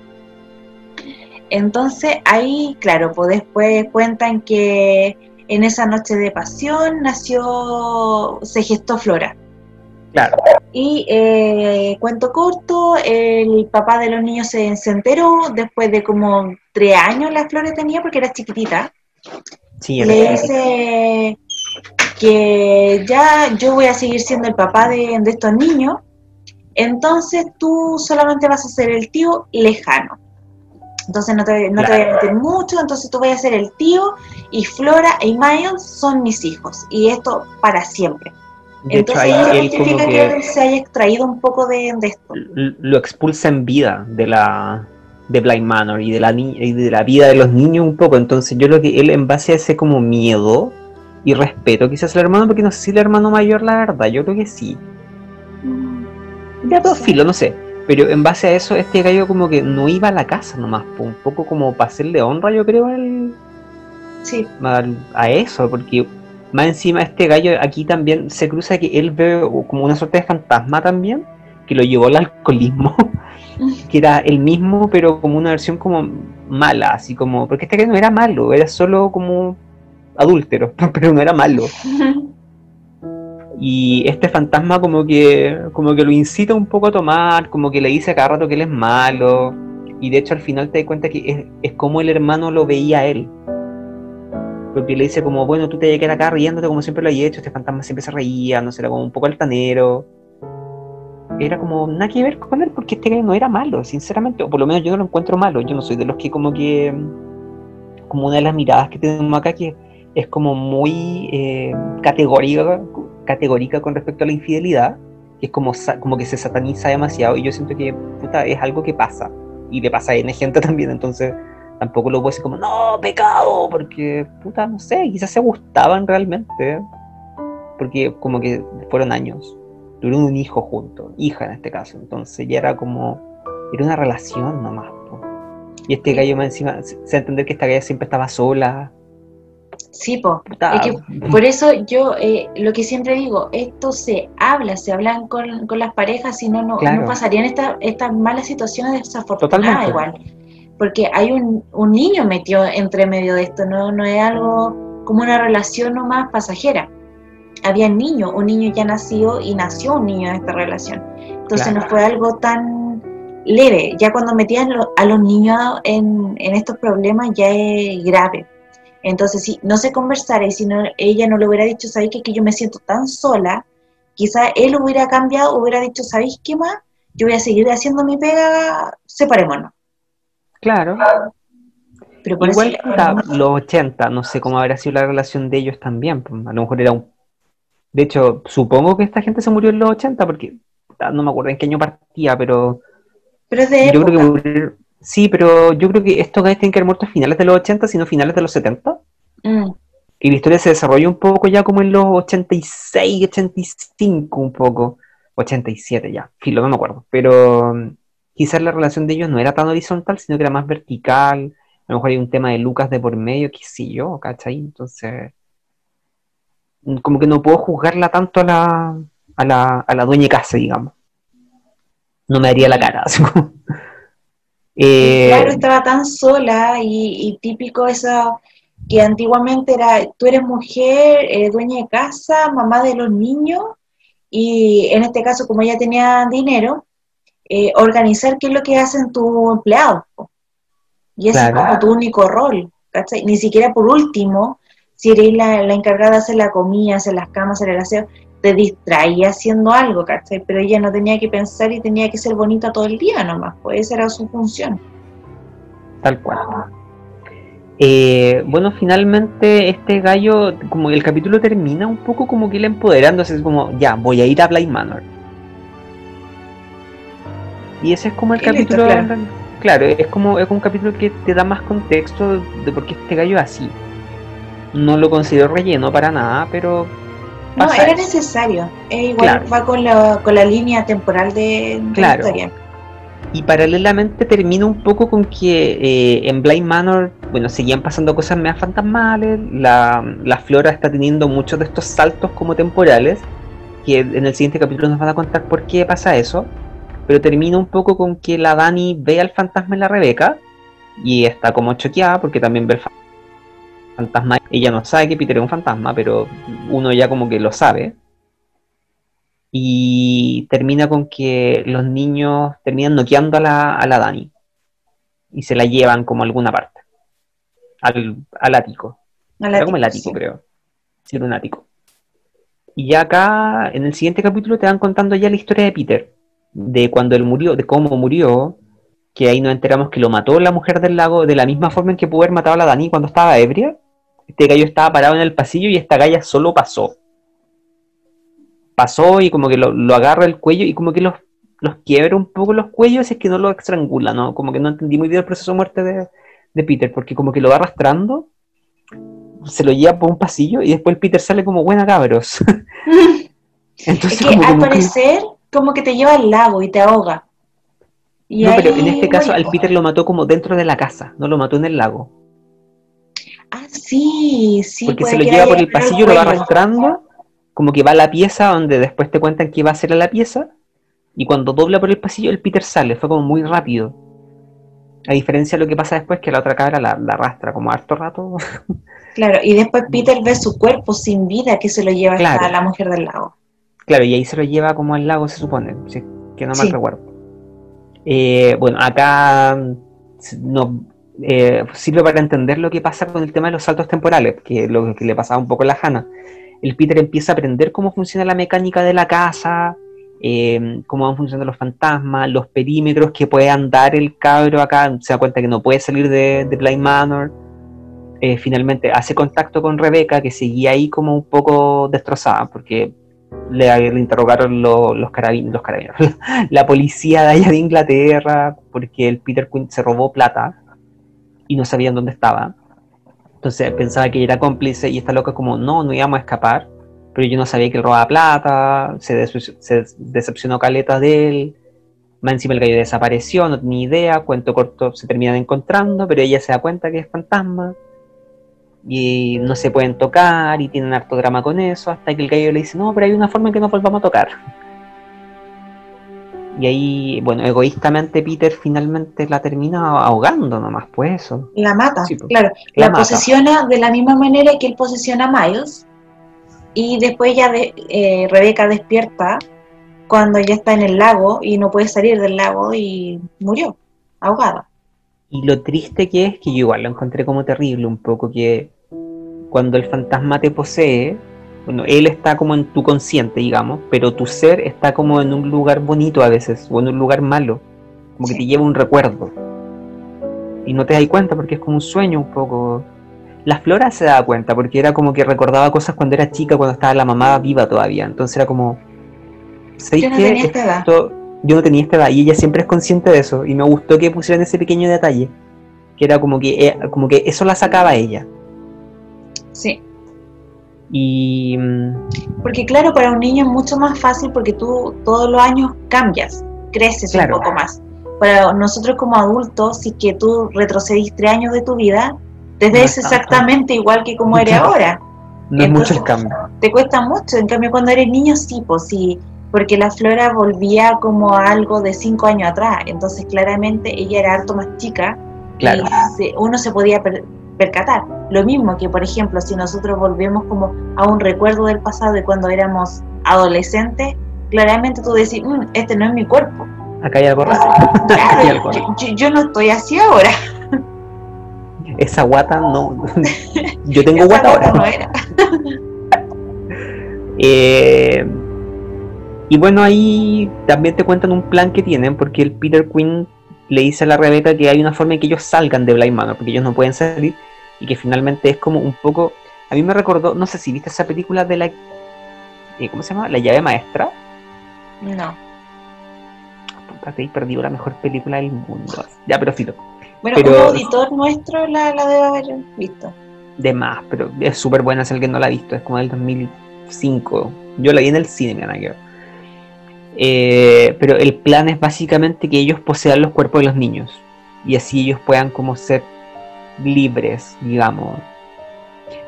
S2: Entonces ahí, claro, pues después cuentan que en esa noche de pasión nació, se gestó Flora.
S1: Claro.
S2: Y eh, cuento corto, el papá de los niños se, enteró después de como tres años la Flora tenía porque era chiquitita.
S1: Sí,
S2: le dice, que ya yo voy a seguir siendo el papá de, estos niños, entonces tú solamente vas a ser el tío lejano. Entonces no te, no te voy a meter mucho, entonces tú vas a ser el tío y Flora y Miles son mis hijos. Y esto para siempre. entonces ahí significa que, se haya extraído un poco de, esto.
S1: Lo expulsa en vida de la de Blind Manor y de la y de la vida de los niños un poco. Entonces yo creo que él en base a ese como miedo y respeto quizás al hermano, porque no sé si el hermano mayor, la verdad, yo creo que sí. Ya todo filo, no sé. Pero en base a eso, este gallo como que no iba a la casa nomás, un poco como para hacerle honra, yo creo, al,
S2: sí.
S1: a eso, porque más encima este gallo aquí también se cruza que él ve como una suerte de fantasma también, que lo llevó al alcoholismo, que era el mismo, pero como una versión como mala, así como, porque este gallo no era malo, era solo como adúltero, pero no era malo. Y este fantasma como que, como que lo incita un poco a tomar, como que le dice a cada rato que él es malo. Y de hecho al final te das cuenta que es, como el hermano lo veía a él. Porque le dice como, bueno, tú te que acá riéndote como siempre lo has hecho, este fantasma siempre se reía, no sé, era como un poco altanero. Era como nada que ver con él porque este no era malo, sinceramente, o por lo menos yo no lo encuentro malo, yo no soy de los que como que, como una de las miradas que tenemos acá que es como muy eh, categórica, categórica con respecto a la infidelidad, que es como, como que se sataniza demasiado y yo siento que puta, es algo que pasa. Y le pasa a N gente también, entonces tampoco lo puedo decir como, no, pecado, porque puta, no sé, quizás se gustaban realmente, porque como que fueron años, tuvieron un hijo juntos, hija en este caso, entonces ya era como, era una relación nomás. Y este gallo más encima, se entender que esta galla siempre estaba sola,
S2: Sí, po. por eso yo eh, lo que siempre digo, esto se habla, se hablan con, las parejas, si no, no, pasarían estas malas situaciones desafortunadas igual. Porque hay un, niño metido entre medio de esto, no, no es algo como una relación nomás pasajera. Había niño, un niño ya nació y nació un niño en esta relación. Entonces no fue algo tan leve. Ya cuando metían a los niños en, en estos problemas ya es grave. Entonces, si no se conversara y si no, ella no le hubiera dicho, ¿sabéis que, que yo me siento tan sola? Quizá él hubiera cambiado, hubiera dicho, ¿sabéis qué más? Yo voy a seguir haciendo mi pega, separémonos.
S1: Claro. Pero Igual los 80, no sé cómo habrá sido la relación de ellos también. Pues, a lo mejor era un... De hecho, supongo que esta gente se murió en los 80 porque no me acuerdo en qué año partía, pero...
S2: Pero es de Yo creo
S1: que Sí, pero yo creo que estos guys tienen que haber muerto a finales de los 80, sino finales de los 70. Mm. Y la historia se desarrolla un poco ya como en los 86, 85 un poco. 87 ya, filo, no me acuerdo. Pero mm, quizás la relación de ellos no era tan horizontal, sino que era más vertical. A lo mejor hay un tema de Lucas de por medio, qué sé yo, ¿cachai? Entonces, mm, como que no puedo juzgarla tanto a la, a la, a la dueña casa, digamos. No me haría la cara. Así como Eh,
S2: claro, estaba tan sola y, y típico eso que antiguamente era, tú eres mujer, eh, dueña de casa, mamá de los niños, y en este caso, como ella tenía dinero, eh, organizar qué es lo que hacen tus empleados. Y ese
S1: Claro.
S2: es como tu único rol, ¿cachai? Ni siquiera por último, si eres la, la encargada de hacer la comida, hacer las camas, hacer el aseo, te distraía haciendo algo, ¿cachai? Pero ella no tenía que pensar y tenía que ser bonita todo el día nomás, pues esa era su función.
S1: Tal cual. Eh, bueno, finalmente este gallo, como el capítulo termina un poco como que él empoderándose, es como, ya, voy a ir a Blind Manor. Y ese es como el
S2: listo,
S1: capítulo,
S2: claro.
S1: claro, es como es un capítulo que te da más contexto de por qué este gallo es así. No lo considero relleno para nada, pero
S2: No, era
S1: eso.
S2: necesario. Es igual
S1: Claro.
S2: va con la, con la línea temporal de, de
S1: Claro.
S2: la historia.
S1: Y paralelamente termina un poco con que eh, en Blind Manor, bueno, seguían pasando cosas más fantasmales, la, la flora está teniendo muchos de estos saltos como temporales, que en el siguiente capítulo nos van a contar por qué pasa eso, pero termina un poco con que la Dani ve al fantasma en la Rebeca y está como choqueada porque también ve el fa- fantasma. Ella no sabe que Peter es un fantasma, pero uno ya como que lo sabe y termina con que los niños terminan noqueando a la, a la Dani y se la llevan como a alguna parte al, al ático.
S2: Al
S1: Era como el
S2: ático,
S1: ático,
S2: sí.
S1: creo. Sí, era un ático. Y ya acá, en el siguiente capítulo, te van contando ya la historia de Peter, de cuando él murió, de cómo murió, que ahí nos enteramos que lo mató la mujer del lago de la misma forma en que pudo haber matado a la Dani cuando estaba ebria. Este gallo estaba parado en el pasillo y esta galla solo pasó. Pasó y como que lo, lo agarra el cuello y como que los, los quiebra un poco los cuellos y es que no lo estrangula, ¿no? Como que no entendí muy bien el proceso de muerte de, de Peter, porque como que lo va arrastrando, se lo lleva por un pasillo y después el Peter sale como buena cabros.
S2: Es
S1: Entonces
S2: que
S1: como que
S2: al parecer, como que te lleva al lago y te ahoga. Y
S1: No, pero en este caso al. Peter lo mató como dentro de la casa, no lo mató en el lago.
S2: Ah, sí, sí.
S1: porque se lo lleva por el pasillo, lo va arrastrando, como que va a la pieza donde después te cuentan que va a ser a la pieza, y cuando dobla por el pasillo el Peter sale, fue como muy rápido. A diferencia de lo que pasa después, que la otra cabra la, la arrastra como harto rato.
S2: Claro, y después Peter ve su cuerpo sin vida que se lo lleva hasta
S1: Claro.
S2: la mujer del lago.
S1: Claro, y ahí se lo lleva como al lago, se supone, si es que no mal
S2: Sí.
S1: recuerdo. Eh, bueno, acá mm, no, eh, sirve para entender lo que pasa con el tema de los saltos temporales, que es lo que le pasaba un poco a la Hannah. El Peter empieza a aprender cómo funciona la mecánica de la casa, eh, cómo van funcionando los fantasmas, los perímetros que puede andar el cabro acá, se da cuenta que no puede salir de, de Blind Manor. Eh, finalmente hace contacto con Rebeca, que seguía ahí como un poco destrozada, porque le, interrogaron lo- los, carabin- los carabineros, la policía de allá de Inglaterra, porque el Peter Quinn se robó plata y no sabían dónde estaba. Entonces pensaba que era cómplice y esta loca como, no, no íbamos a escapar, pero yo no sabía que él robaba plata, se, des- se decepcionó caleta de él, más encima el gallo desapareció, no tenía idea, cuento corto, se terminan encontrando, pero ella se da cuenta que es fantasma y no se pueden tocar y tienen harto drama con eso, hasta que el gallo le dice, no, pero hay una forma en que nos volvamos a tocar. Y ahí, bueno, egoístamente Peter finalmente la termina ahogando nomás, pues eso.
S2: La mata,
S1: Sí, pues,
S2: claro.
S1: la
S2: La,
S1: mata.
S2: posesiona de la misma manera que él posesiona a Miles. Y después ya de, eh, Rebeca despierta cuando ya está en el lago y no puede salir del lago y murió, ahogada.
S1: Y lo triste que es, que yo igual lo encontré como terrible un poco, que cuando el fantasma te posee, bueno, él está como en tu consciente, digamos, pero tu ser está como en un lugar bonito a veces, o en un lugar malo, como que te lleva un recuerdo. Y no te das cuenta porque es como un sueño un poco. La Flora se daba cuenta porque era como que recordaba cosas cuando era chica, cuando estaba la mamá viva todavía. Entonces era como. ¿sabéis
S2: Yo no
S1: qué?
S2: tenía esta edad.
S1: Esto- yo no tenía esta edad y ella siempre es consciente de eso. Y me gustó que pusieran ese pequeño detalle. Que era como que, eh, como que eso la sacaba ella.
S2: Sí.
S1: Y.
S2: Porque claro, para un niño es mucho más fácil porque tú todos los años cambias, creces
S1: Claro.
S2: un poco más. Para nosotros como adultos, si que tú retrocedís tres años de tu vida, te
S1: No
S2: ves
S1: es tanto.
S2: exactamente igual que como eres ahora.
S1: no es mucho el cambio.
S2: Te cuesta mucho, en cambio cuando eres niño sí, pues sí, porque la flora volvía como a algo de cinco años atrás, entonces claramente ella era harto más chica
S1: Claro.
S2: y uno se podía percatar. Lo mismo que, por ejemplo, si nosotros volvemos como a un recuerdo del pasado de cuando éramos adolescentes, claramente tú decís, "Mm, este no es mi cuerpo.
S1: Acá hay algo raro.
S2: Claro,
S1: Hay algo
S2: yo,
S1: raro.
S2: yo- yo no estoy así ahora.
S1: Esa guata no. Yo tengo
S2: Esa
S1: guata ahora.
S2: no era.
S1: Eh, y bueno, ahí también te cuentan un plan que tienen, porque el Peter Quinn le dice a la Rebeca que hay una forma en que ellos salgan de Blind Manor, porque ellos no pueden salir, y que finalmente es como un poco. A mí me recordó, no sé si viste esa película de la. eh, ¿Cómo se llama? La llave maestra.
S2: No.
S1: Puta, te he perdido la mejor película del mundo. Ya, pero filo.
S2: Bueno,
S1: Pero-
S2: un auditor nuestro la, la debe haber visto.
S1: De más, pero es súper buena si alguien no la ha visto, es como del 2005. Yo la vi en el cine, que ver. Eh, pero el plan es básicamente que ellos posean los cuerpos de los niños y así ellos puedan como ser libres, digamos.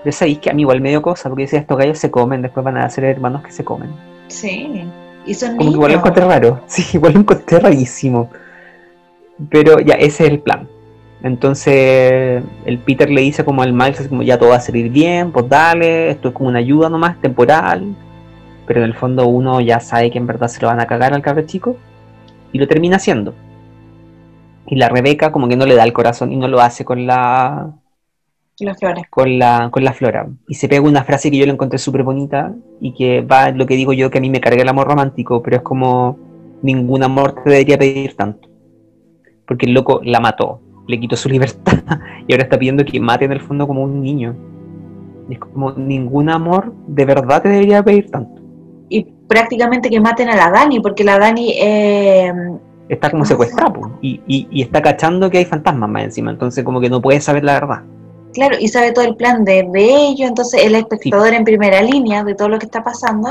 S1: Pero sabéis que a mí igual me dio cosa, porque decía, estos gallos se comen, después van a ser hermanos que se comen.
S2: Sí. Y son
S1: Como que igual lo encontré raro, sí, igual lo encontré rarísimo. Pero ya, ese es el plan. Entonces el Peter le dice como al Miles, como ya todo va a salir bien, pues dale, esto es como una ayuda nomás, temporal. Pero en el fondo uno ya sabe que en verdad se lo van a cagar al cabro chico. Y lo termina haciendo. Y la Rebeca como que no le da el corazón y no lo hace con la,
S2: Las flores.
S1: con la, con la flora. Y se pega una frase que yo la encontré súper bonita y que va en lo que digo yo, que a mí me carga el amor romántico, pero es como ningún amor te debería pedir tanto. Porque el loco la mató, le quitó su libertad y ahora está pidiendo que mate en el fondo como un niño. Es como ningún amor de verdad te debería pedir tanto.
S2: Y prácticamente que maten a la Dani, porque la Dani eh,
S1: Está como secuestrada po, y, y, y está cachando que hay fantasmas más encima, entonces como que no puede saber la verdad.
S2: Claro, y sabe todo el plan de, de ellos, entonces el espectador en primera línea de todo lo que está pasando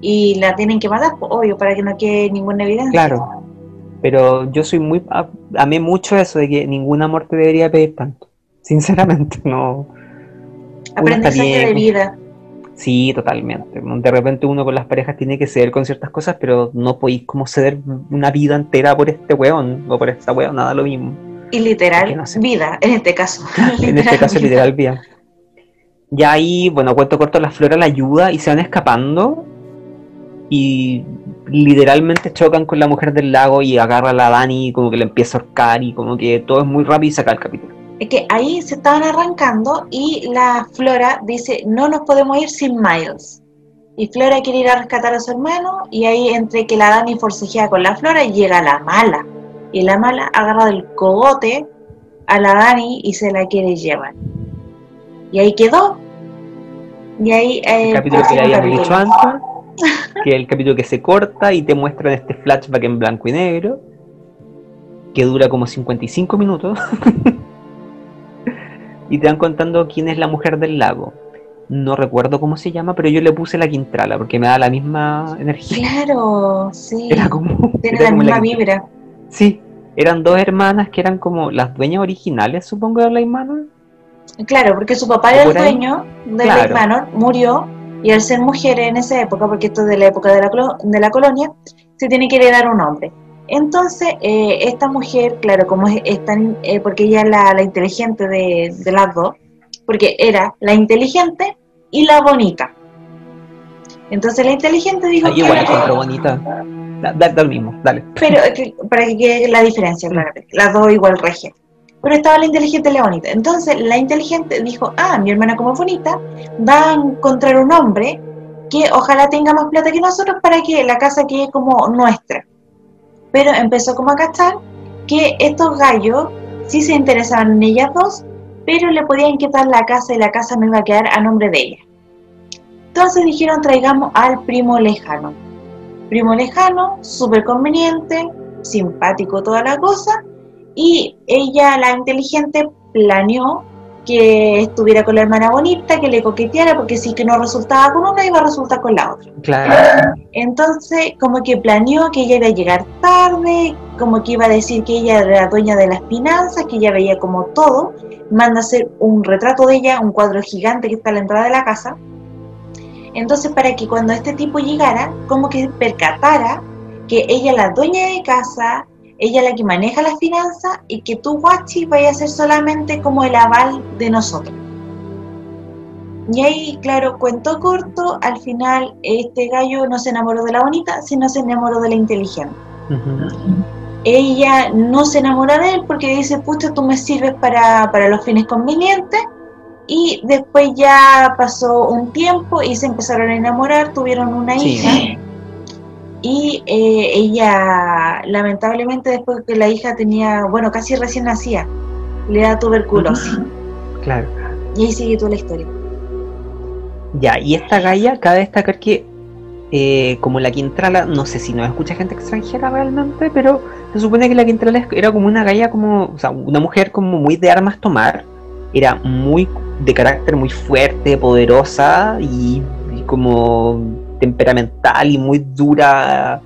S2: y la tienen que matar, pues, obvio, para que no quede ninguna evidencia.
S1: Claro. Pero yo soy muy. Amé mucho eso de que ningún amor te debería pedir tanto. Sinceramente, no.
S2: Aprendizaje de vida.
S1: Sí, totalmente. De repente uno con las parejas tiene que ceder con ciertas cosas, pero no podéis como ceder una vida entera por este weón o por esta weón, nada lo mismo.
S2: Y literal,
S1: no sé.
S2: vida, en este caso.
S1: En este caso,
S2: vida.
S1: literal, bien. Ya ahí, bueno, cuento corto, la flora la ayuda y se van escapando. Y literalmente chocan con la mujer del lago y agarra a la Dani y como que le empieza a ahorcar y como que todo es muy rápido y saca el capítulo.
S2: Es que ahí se estaban arrancando y la Flora dice, no nos podemos ir sin Miles. Y Flora quiere ir a rescatar a su hermano y ahí entre que la Dani forcejea con la Flora llega la mala. Y la mala agarra del cogote a la Dani y se la quiere llevar. Y ahí quedó. Y ahí... eh,
S1: El capítulo que le habíamos dicho antes, que es el capítulo que se corta y te muestran este flashback en blanco y negro, que dura como 55 minutos, y te van contando quién es la mujer del lago. No recuerdo cómo se llama, pero yo le puse la Quintrala porque me da la misma energía.
S2: Claro, sí.
S1: Era como,
S2: Tiene
S1: era
S2: la
S1: como
S2: misma vibra.
S1: Sí, eran dos hermanas que eran como las dueñas originales, supongo, de Blind Manor.
S2: Claro, porque su papá era el dueño de
S1: Claro.
S2: Lake Manor, murió, y al ser mujeres en esa época, porque esto es de la época de la, de la colonia, se tiene que heredar un hombre. Entonces, eh, esta mujer, claro, como es, es tan, eh, porque ella es la, la inteligente de, de las dos, porque era la inteligente y la bonita. Entonces la inteligente dijo que
S1: igual encuentro bonita. Da, da- da lo mismo, dale.
S2: pero eh, para que quede la diferencia, claramente. Las dos igual regia. Pero estaba la inteligente y la bonita. Entonces la inteligente dijo, ah, mi hermana como bonita, va a encontrar un hombre que ojalá tenga más plata que nosotros para que la casa quede como nuestra. Pero empezó como a cachar que estos gallos sí se interesaban en ellas dos, pero le podían quitar la casa y la casa no iba a quedar a nombre de ella. Entonces dijeron, traigamos al primo lejano primo lejano, súper conveniente, simpático toda la cosa, y ella, la inteligente, planeó que estuviera con la hermana bonita, que le coqueteara, porque si que no resultaba con una, iba a resultar con la otra.
S1: Claro.
S2: Entonces, como que planeó que ella iba a llegar tarde, como que iba a decir que ella era la dueña de las finanzas, que ella veía como todo, manda a hacer un retrato de ella, un cuadro gigante que está a la entrada de la casa, Entonces, para que cuando este tipo llegara, como que percatara que ella es la dueña de casa, ella es la que maneja las finanzas y que tú, Guachi, vaya a ser solamente como el aval de nosotros. Y ahí, claro, cuento corto, al final este gallo no se enamoró de la bonita, sino se enamoró de la inteligente. Ella no se enamora de él porque dice, pucha, tú me sirves para, para los fines convenientes. Y después ya pasó un tiempo y se empezaron a enamorar, tuvieron una hija. Y eh, ella, lamentablemente, después que la hija tenía, bueno, casi recién nacía, le da tuberculosis.
S1: Claro.
S2: Y ahí sigue toda la historia.
S1: Ya, y esta Gaia, cabe destacar que eh, como la Quintrala, no sé si no escucha gente extranjera realmente, pero se supone que la Quintrala era como una Gaia como, o sea, una mujer como muy de armas tomar, era muy de carácter muy fuerte, poderosa y, y como temperamental y muy dura.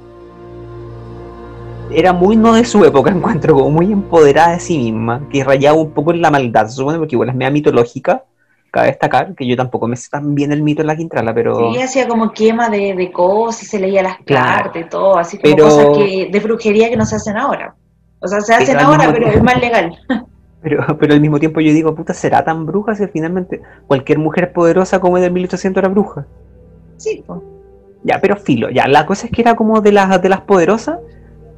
S1: Era muy no de su época, encuentro, como muy empoderada de sí misma, que rayaba un poco en la maldad, supone, porque igual es media mitológica cabe destacar que yo tampoco me sé tan bien el mito en la Quintrala, pero...
S2: Sí, hacía como quema de, de cosas, se leía las cartas y todo, así como cosas que, de brujería que no se hacen ahora. O sea, se hacen ahora, pero es más legal.
S1: Pero, pero al mismo tiempo yo digo, puta, ¿será tan bruja si finalmente cualquier mujer poderosa como en el 1800 era bruja?
S2: Sí, pues.
S1: Ya, pero filo, ya, la cosa es que era como de las, de las poderosas,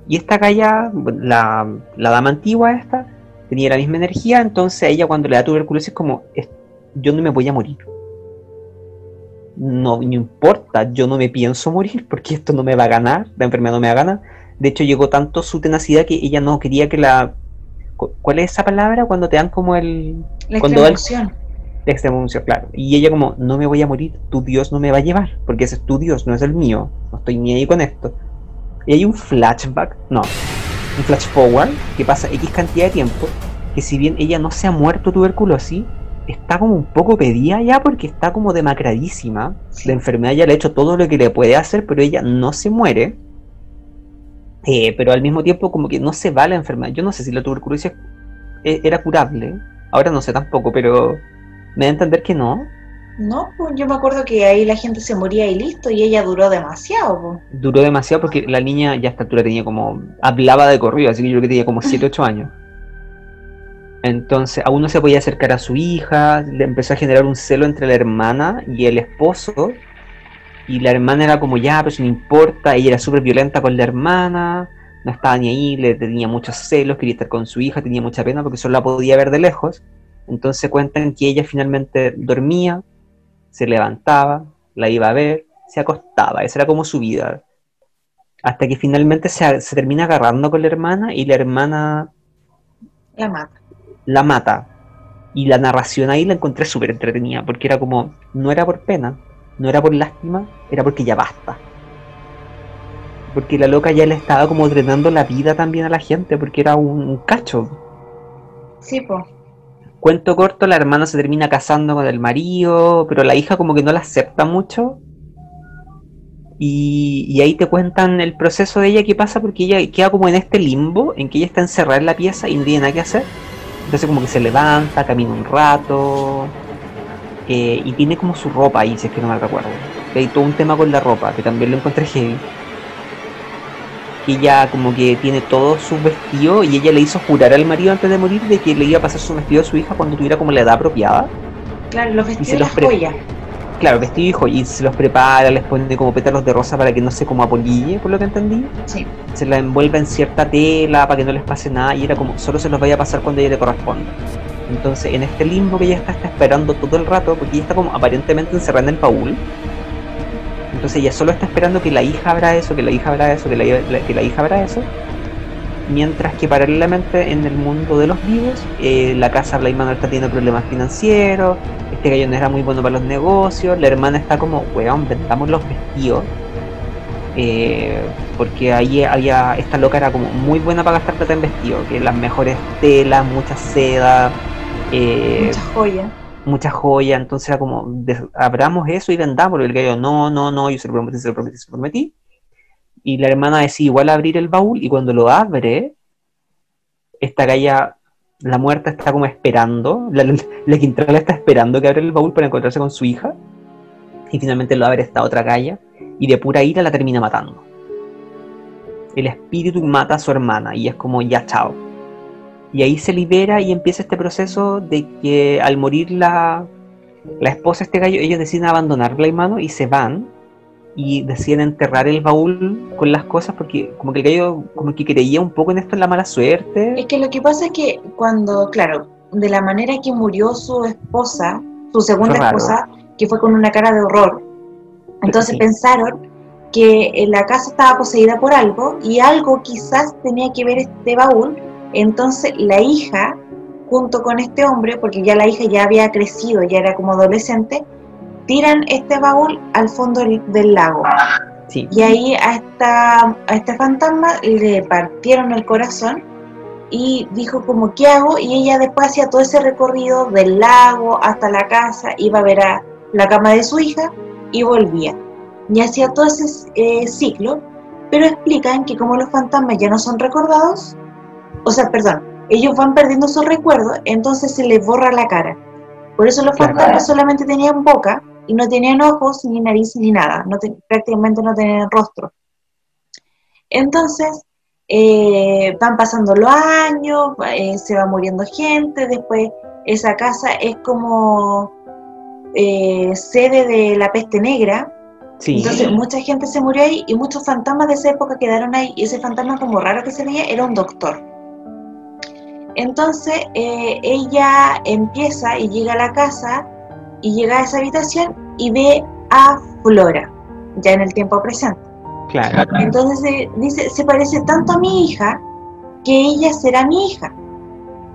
S1: y esta calla, la, la dama antigua esta, tenía la misma energía, entonces ella cuando le da tuberculosis como, yo no me voy a morir. No, no importa, yo no me pienso morir porque esto no me va a ganar, la enfermedad no me va a ganar. De hecho, llegó tanto su tenacidad que ella no quería que la. ¿Cuál es esa palabra? Cuando te dan como el.
S2: La
S1: cuando
S2: extremunción.
S1: La extremunción, claro. Y ella, como, no me voy a morir, tu Dios no me va a llevar, porque ese es tu Dios, no es el mío. No estoy ni ahí con esto. Y hay un flashback, no, un flash forward que pasa X cantidad de tiempo, que si bien ella no se ha muerto tuberculosis, está como un poco pedida ya porque está como demacradísima. La enfermedad ya le ha hecho todo lo que le puede hacer, pero ella no se muere. Eh, pero al mismo tiempo como que no se va la enfermedad. Yo no sé si la tuberculosis e-, era curable. Ahora no sé tampoco, pero me da a entender que no.
S2: No, pues yo me acuerdo que ahí la gente se moría y listo, y ella duró demasiado. Pues.
S1: Duró demasiado porque la niña ya a esta altura tenía como... Hablaba de corrido, así que yo creo que tenía como 7, 8 años. Entonces, aún no se podía acercar a su hija, le empezó a generar un celo entre la hermana y el esposo. Y la hermana era como, ya, pero eso no importa, ella era súper violenta con la hermana, no estaba ni ahí, le tenía muchos celos, quería estar con su hija, tenía mucha pena porque solo la podía ver de lejos. Entonces cuentan que ella finalmente dormía, se levantaba, la iba a ver, se acostaba, esa era como su vida. Hasta que finalmente se, se termina agarrando con la hermana y la hermana...
S2: La mata
S1: la mata. Y la narración ahí la encontré súper entretenida, porque era como, no era por pena, no era por lástima, era porque ya basta. Porque la loca ya le estaba como drenando la vida también a la gente, porque era un, cacho.
S2: Sí, pues.
S1: Cuento corto, la hermana se termina casando con el marido, pero la hija como que no la acepta mucho. Y, y, ahí te cuentan el proceso de ella que pasa porque ella queda como en este limbo, en que ella está encerrada en la pieza y no tiene nada que hacer entonces como que se levanta, camina un rato eh, y tiene como su ropa ahí, si es que no me recuerdo. hay todo un tema con la ropa, que también lo encontré heavy. Ella como que tiene todo su vestido y ella le hizo jurar al marido antes de morir de que le iba a pasar su vestido a su hija cuando tuviera como la edad apropiada.
S2: Claro, los vestidos y las joyas
S1: claro, vestido y se los prepara, les pone como pétalos de rosa para que no se como apolille, por lo que entendí.
S2: Sí.
S1: Se la envuelve en cierta tela para que no les pase nada y era como solo se los vaya a pasar cuando ella le corresponda. Entonces, en este limbo que ella está, está esperando todo el rato, porque ella está como aparentemente encerrada en el. Entonces ella solo está esperando que la hija abra eso, que la hija abra eso, que la, hija abra eso. Mientras que paralelamente en el mundo de los vivos, eh, la casa Blade Manor está teniendo problemas financieros, este gallo no era muy bueno para los negocios, la hermana está como, weón, vendamos los vestidos. Eh, porque ahí había, esta loca era como muy buena para gastar plata en vestidos, que las mejores telas, mucha seda,
S2: eh, mucha joya.
S1: Mucha joya, entonces era como, abramos eso y vendamos. El gallo, no, no, no, yo se lo prometí, se lo prometí, se lo prometí. Y la hermana decide igual abrir el baúl y cuando lo abre, esta galla la muerta está como esperando, la, la, Quintrala está esperando que abra el baúl para encontrarse con su hija. Y finalmente lo abre esta otra galla y de pura ira la termina matando. El espíritu mata a su hermana y es como ya chao. Y ahí se libera y empieza este proceso de que al morir la, la esposa de este gallo, ellos deciden abandonar mano y se van y deciden enterrar el baúl con las cosas porque como que el gallo como que creía un poco en esto en la mala suerte.
S2: Es que lo que pasa es que cuando, claro, de la manera que murió su esposa, su segunda esposa, que fue con una cara de horror, entonces pensaron que la casa estaba poseída por algo y algo quizás tenía que ver este baúl, entonces la hija junto con este hombre, porque ya la hija ya había crecido, ya era como adolescente, tiran este baúl al fondo del, lago. Y ahí a, esta, a este fantasma le partieron el corazón y dijo como, ¿qué hago? Y ella después hacía todo ese recorrido del lago hasta la casa, iba a ver a la cama de su hija y volvía. Y hacía todo ese eh, ciclo, pero explican que como los fantasmas ya no son recordados, o sea, perdón, ellos van perdiendo su recuerdo, entonces se les borra la cara. Por eso los fantasmas solamente tenían boca y no tenían ojos, ni nariz, ni nada, no prácticamente no tenían rostro. Entonces, eh, van pasando los años, eh, se va muriendo gente, después esa casa es como eh, sede de la peste negra. Entonces mucha gente se murió ahí y muchos fantasmas de esa época quedaron ahí y ese fantasma como raro que se veía era un doctor. Entonces ella empieza y llega a la casa y llega a esa habitación y ve a Flora, ya en el tiempo presente. Claro. Entonces dice, se parece tanto a mi hija que ella será mi hija.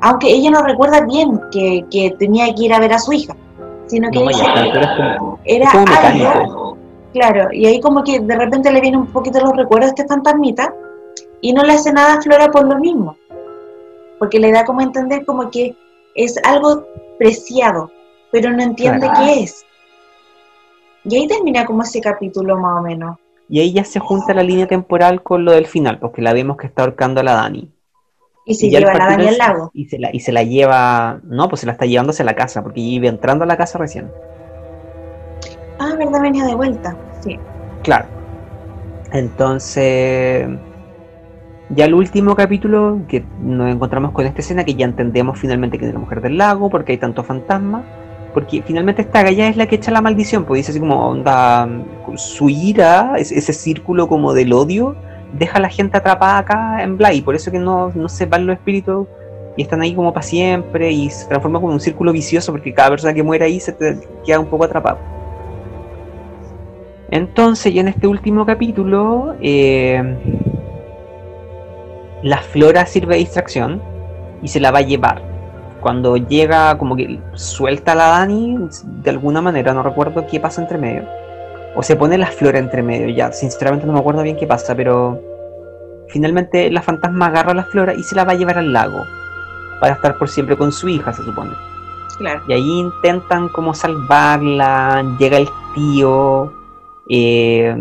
S2: Aunque ella no recuerda bien que, tenía que ir a ver a su hija, sino que era algo, claro, y ahí como que de repente le viene un poquito los recuerdos de este fantasmita y no le hace nada a Flora por lo mismo, porque le da como a entender como que es algo preciado, pero no entiende qué es. Y ahí termina como ese capítulo más o menos.
S1: Y ahí ya se junta la línea temporal con lo del final, porque la vemos que está ahorcando a la Dani.
S2: Y se lleva a la Dani al lago.
S1: Y se, la, y se la lleva, no, pues se la está llevando hacia la casa, porque iba entrando a la casa recién.
S2: Ah, verdad, venía de vuelta, sí.
S1: Claro. Entonces, ya el último capítulo, que nos encontramos con esta escena, que ya entendemos finalmente que es la mujer del lago, porque hay tantos fantasmas porque finalmente esta galla es la que echa la maldición, pues dice así como, su ira, ese círculo como del odio, deja a la gente atrapada acá en Bly, por eso que no, no se van los espíritus y están ahí como para siempre y se transforma como un círculo vicioso porque cada persona que muere ahí se te queda un poco atrapado. Entonces, ya en este último capítulo, eh, la flora sirve de distracción y se la va a llevar cuando llega, como que suelta a la Dani, de alguna manera, no recuerdo qué pasa entre medio. O se pone la flora entre medio, ya, sinceramente no me acuerdo bien qué pasa, pero finalmente la fantasma agarra la flora y se la va a llevar al lago, para estar por siempre con su hija, se supone. Claro. Y ahí intentan como salvarla, llega el tío, eh,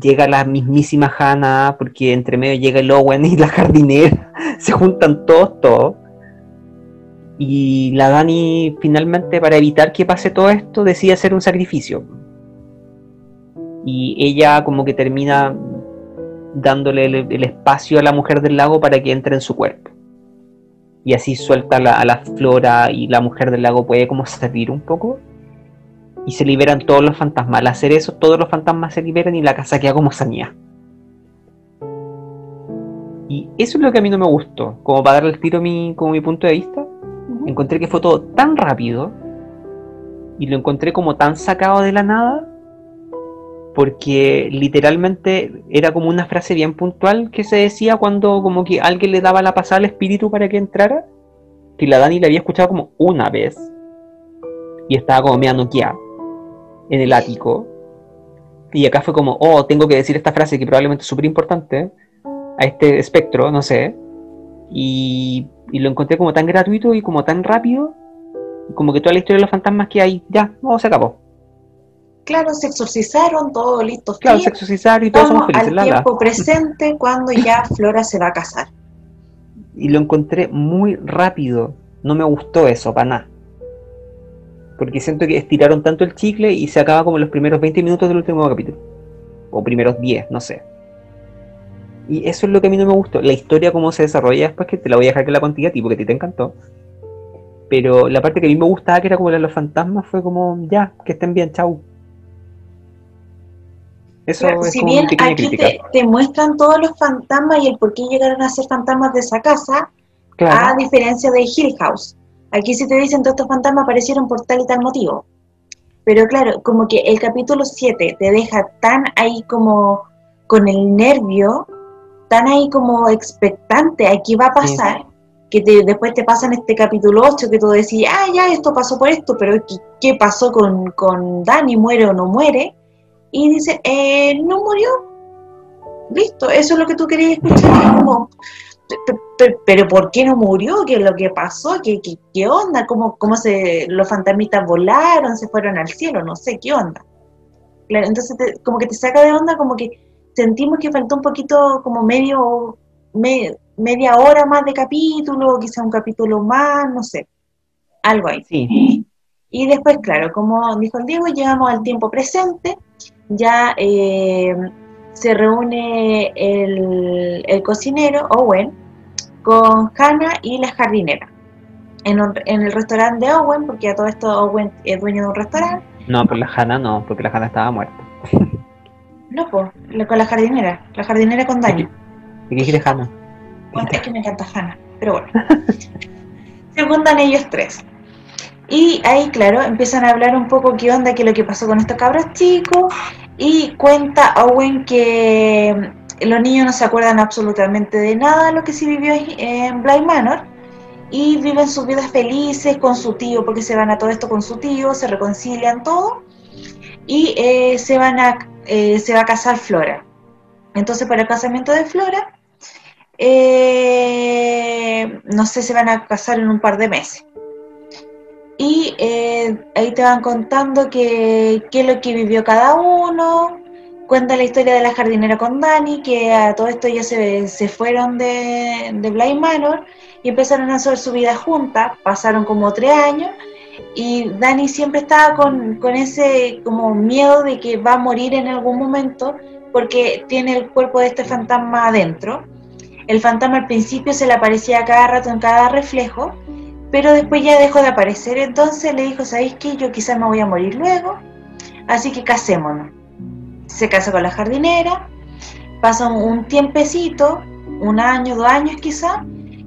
S1: llega la mismísima Hannah, porque entre medio llega el Owen y la jardinera, se juntan todos, todos. Y la Dani finalmente, para evitar que pase todo esto, decide hacer un sacrificio. Y ella como que termina dándole el, espacio a la mujer del lago para que entre en su cuerpo. Y así suelta a la flora y la mujer del lago puede como servir un poco. Y se liberan todos los fantasmas. Al hacer eso, todos los fantasmas se liberan y la casa queda como sanía. Y eso es lo que a mí no me gustó. Como para darle el tiro mi, como mi punto de vista encontré que fue todo tan rápido y lo encontré como tan sacado de la nada porque literalmente era como una frase bien puntual que se decía cuando como que alguien le daba la pasada al espíritu para que entrara que la Dani la había escuchado como una vez y estaba como medio noqueada en el ático y acá fue como oh tengo que decir esta frase que probablemente es súper importante a este espectro no sé y y lo encontré como tan gratuito y como tan rápido, como que toda la historia de los fantasmas que hay, ya, no, se acabó.
S2: Claro, se exorcizaron, todo listo.
S1: Claro, se exorcizaron y todos somos
S2: felices. Al tiempo presente cuando ya Flora se va a casar.
S1: Y lo encontré muy rápido. No me gustó eso, para nada. Porque siento que estiraron tanto el chicle y se acaba como en los primeros 20 minutos del último capítulo. O primeros 10, no sé. Y eso es lo que a mí no me gustó. La historia, cómo se desarrolla después, que te la voy a dejar que la contigo a ti, porque a ti te encantó. Pero la parte que a mí me gustaba, que era como la de los fantasmas, fue como, ya, que estén bien, chau.
S2: Eso es si bien aquí te, muestran todos los fantasmas y el por qué llegaron a ser fantasmas de esa casa, a diferencia de Hill House. Aquí sí te dicen todos estos fantasmas aparecieron por tal y tal motivo. Pero claro, como que el capítulo 7 te deja tan ahí como con el nervio, tan ahí como expectante a qué va a pasar, que después te pasa en este capítulo 8 que tú decís, ah, ya, esto pasó por esto, pero ¿qué, pasó con, con Dani? ¿Muere o no muere? Y dice, eh, no murió. Listo, eso es lo que tú querías escuchar. Como, pero ¿por qué no murió? ¿Qué es lo que pasó? ¿Qué, qué, onda? ¿Cómo, ¿Cómo se los fantasmitas volaron? ¿Se fueron al cielo? No sé, ¿qué onda? Claro, entonces como que te saca de onda, como que sentimos que faltó un poquito, como medio, media hora más de capítulo, quizá un capítulo más, no sé, algo ahí. Sí. Y después, claro, como dijo el Diego, llegamos al tiempo presente, ya eh, se reúne el, el, cocinero, Owen, con Hannah y la jardinera. En, en, el restaurante de Owen, porque a todo esto Owen es dueño de un restaurante.
S1: No, pero la Hannah no, porque la Hannah estaba muerta.
S2: No, pues, con la jardinera, la jardinera con Dani.
S1: ¿Y qué dijiste Hannah?
S2: Bueno, es que me encanta Hannah, pero bueno. Se juntan ellos tres. Y ahí, claro, empiezan a hablar un poco qué onda, qué es lo que pasó con estos cabros chicos. Y cuenta Owen que los niños no se acuerdan absolutamente de nada de lo que se vivió en Blind Manor. Y viven sus vidas felices con su tío, porque se van a todo esto con su tío, se reconcilian todo. Y eh, se van a eh, se va a casar Flora. Entonces, para el casamiento de Flora, eh, no sé, se van a casar en un par de meses. Y eh, ahí te van contando qué es lo que vivió cada uno. Cuenta la historia de la jardinera con Dani, que a todo esto ya se, se fueron de, de Blind Manor y empezaron a hacer su vida juntas. Pasaron como tres años y Dani siempre estaba con, con, ese como miedo de que va a morir en algún momento porque tiene el cuerpo de este fantasma adentro. El fantasma al principio se le aparecía cada rato en cada reflejo pero después ya dejó de aparecer, entonces le dijo, ¿sabéis? Yo quizás me voy a morir luego, así que casémonos. Se casa con la jardinera, pasa un tiempecito, un año, dos años quizás,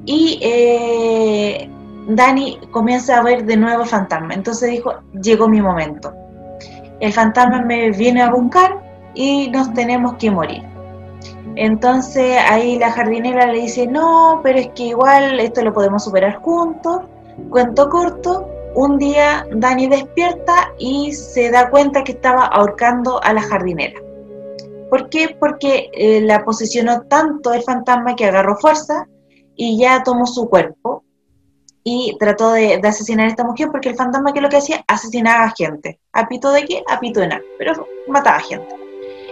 S2: y eh, Dani comienza a ver de nuevo fantasma. Entonces dijo, llegó mi momento. El fantasma me viene a buscar y nos tenemos que morir. Entonces ahí la jardinera le dice, no, pero es que igual esto lo podemos superar juntos. Cuento corto, un día Dani despierta y se da cuenta que estaba ahorcando a la jardinera. ¿Por qué? Porque eh, la posicionó tanto el fantasma que agarró fuerza y ya tomó su cuerpo y trató de, asesinar a esta mujer porque el fantasma que lo que hacía asesinaba a gente. ¿A pito de qué? A pito de nada, pero mataba a gente.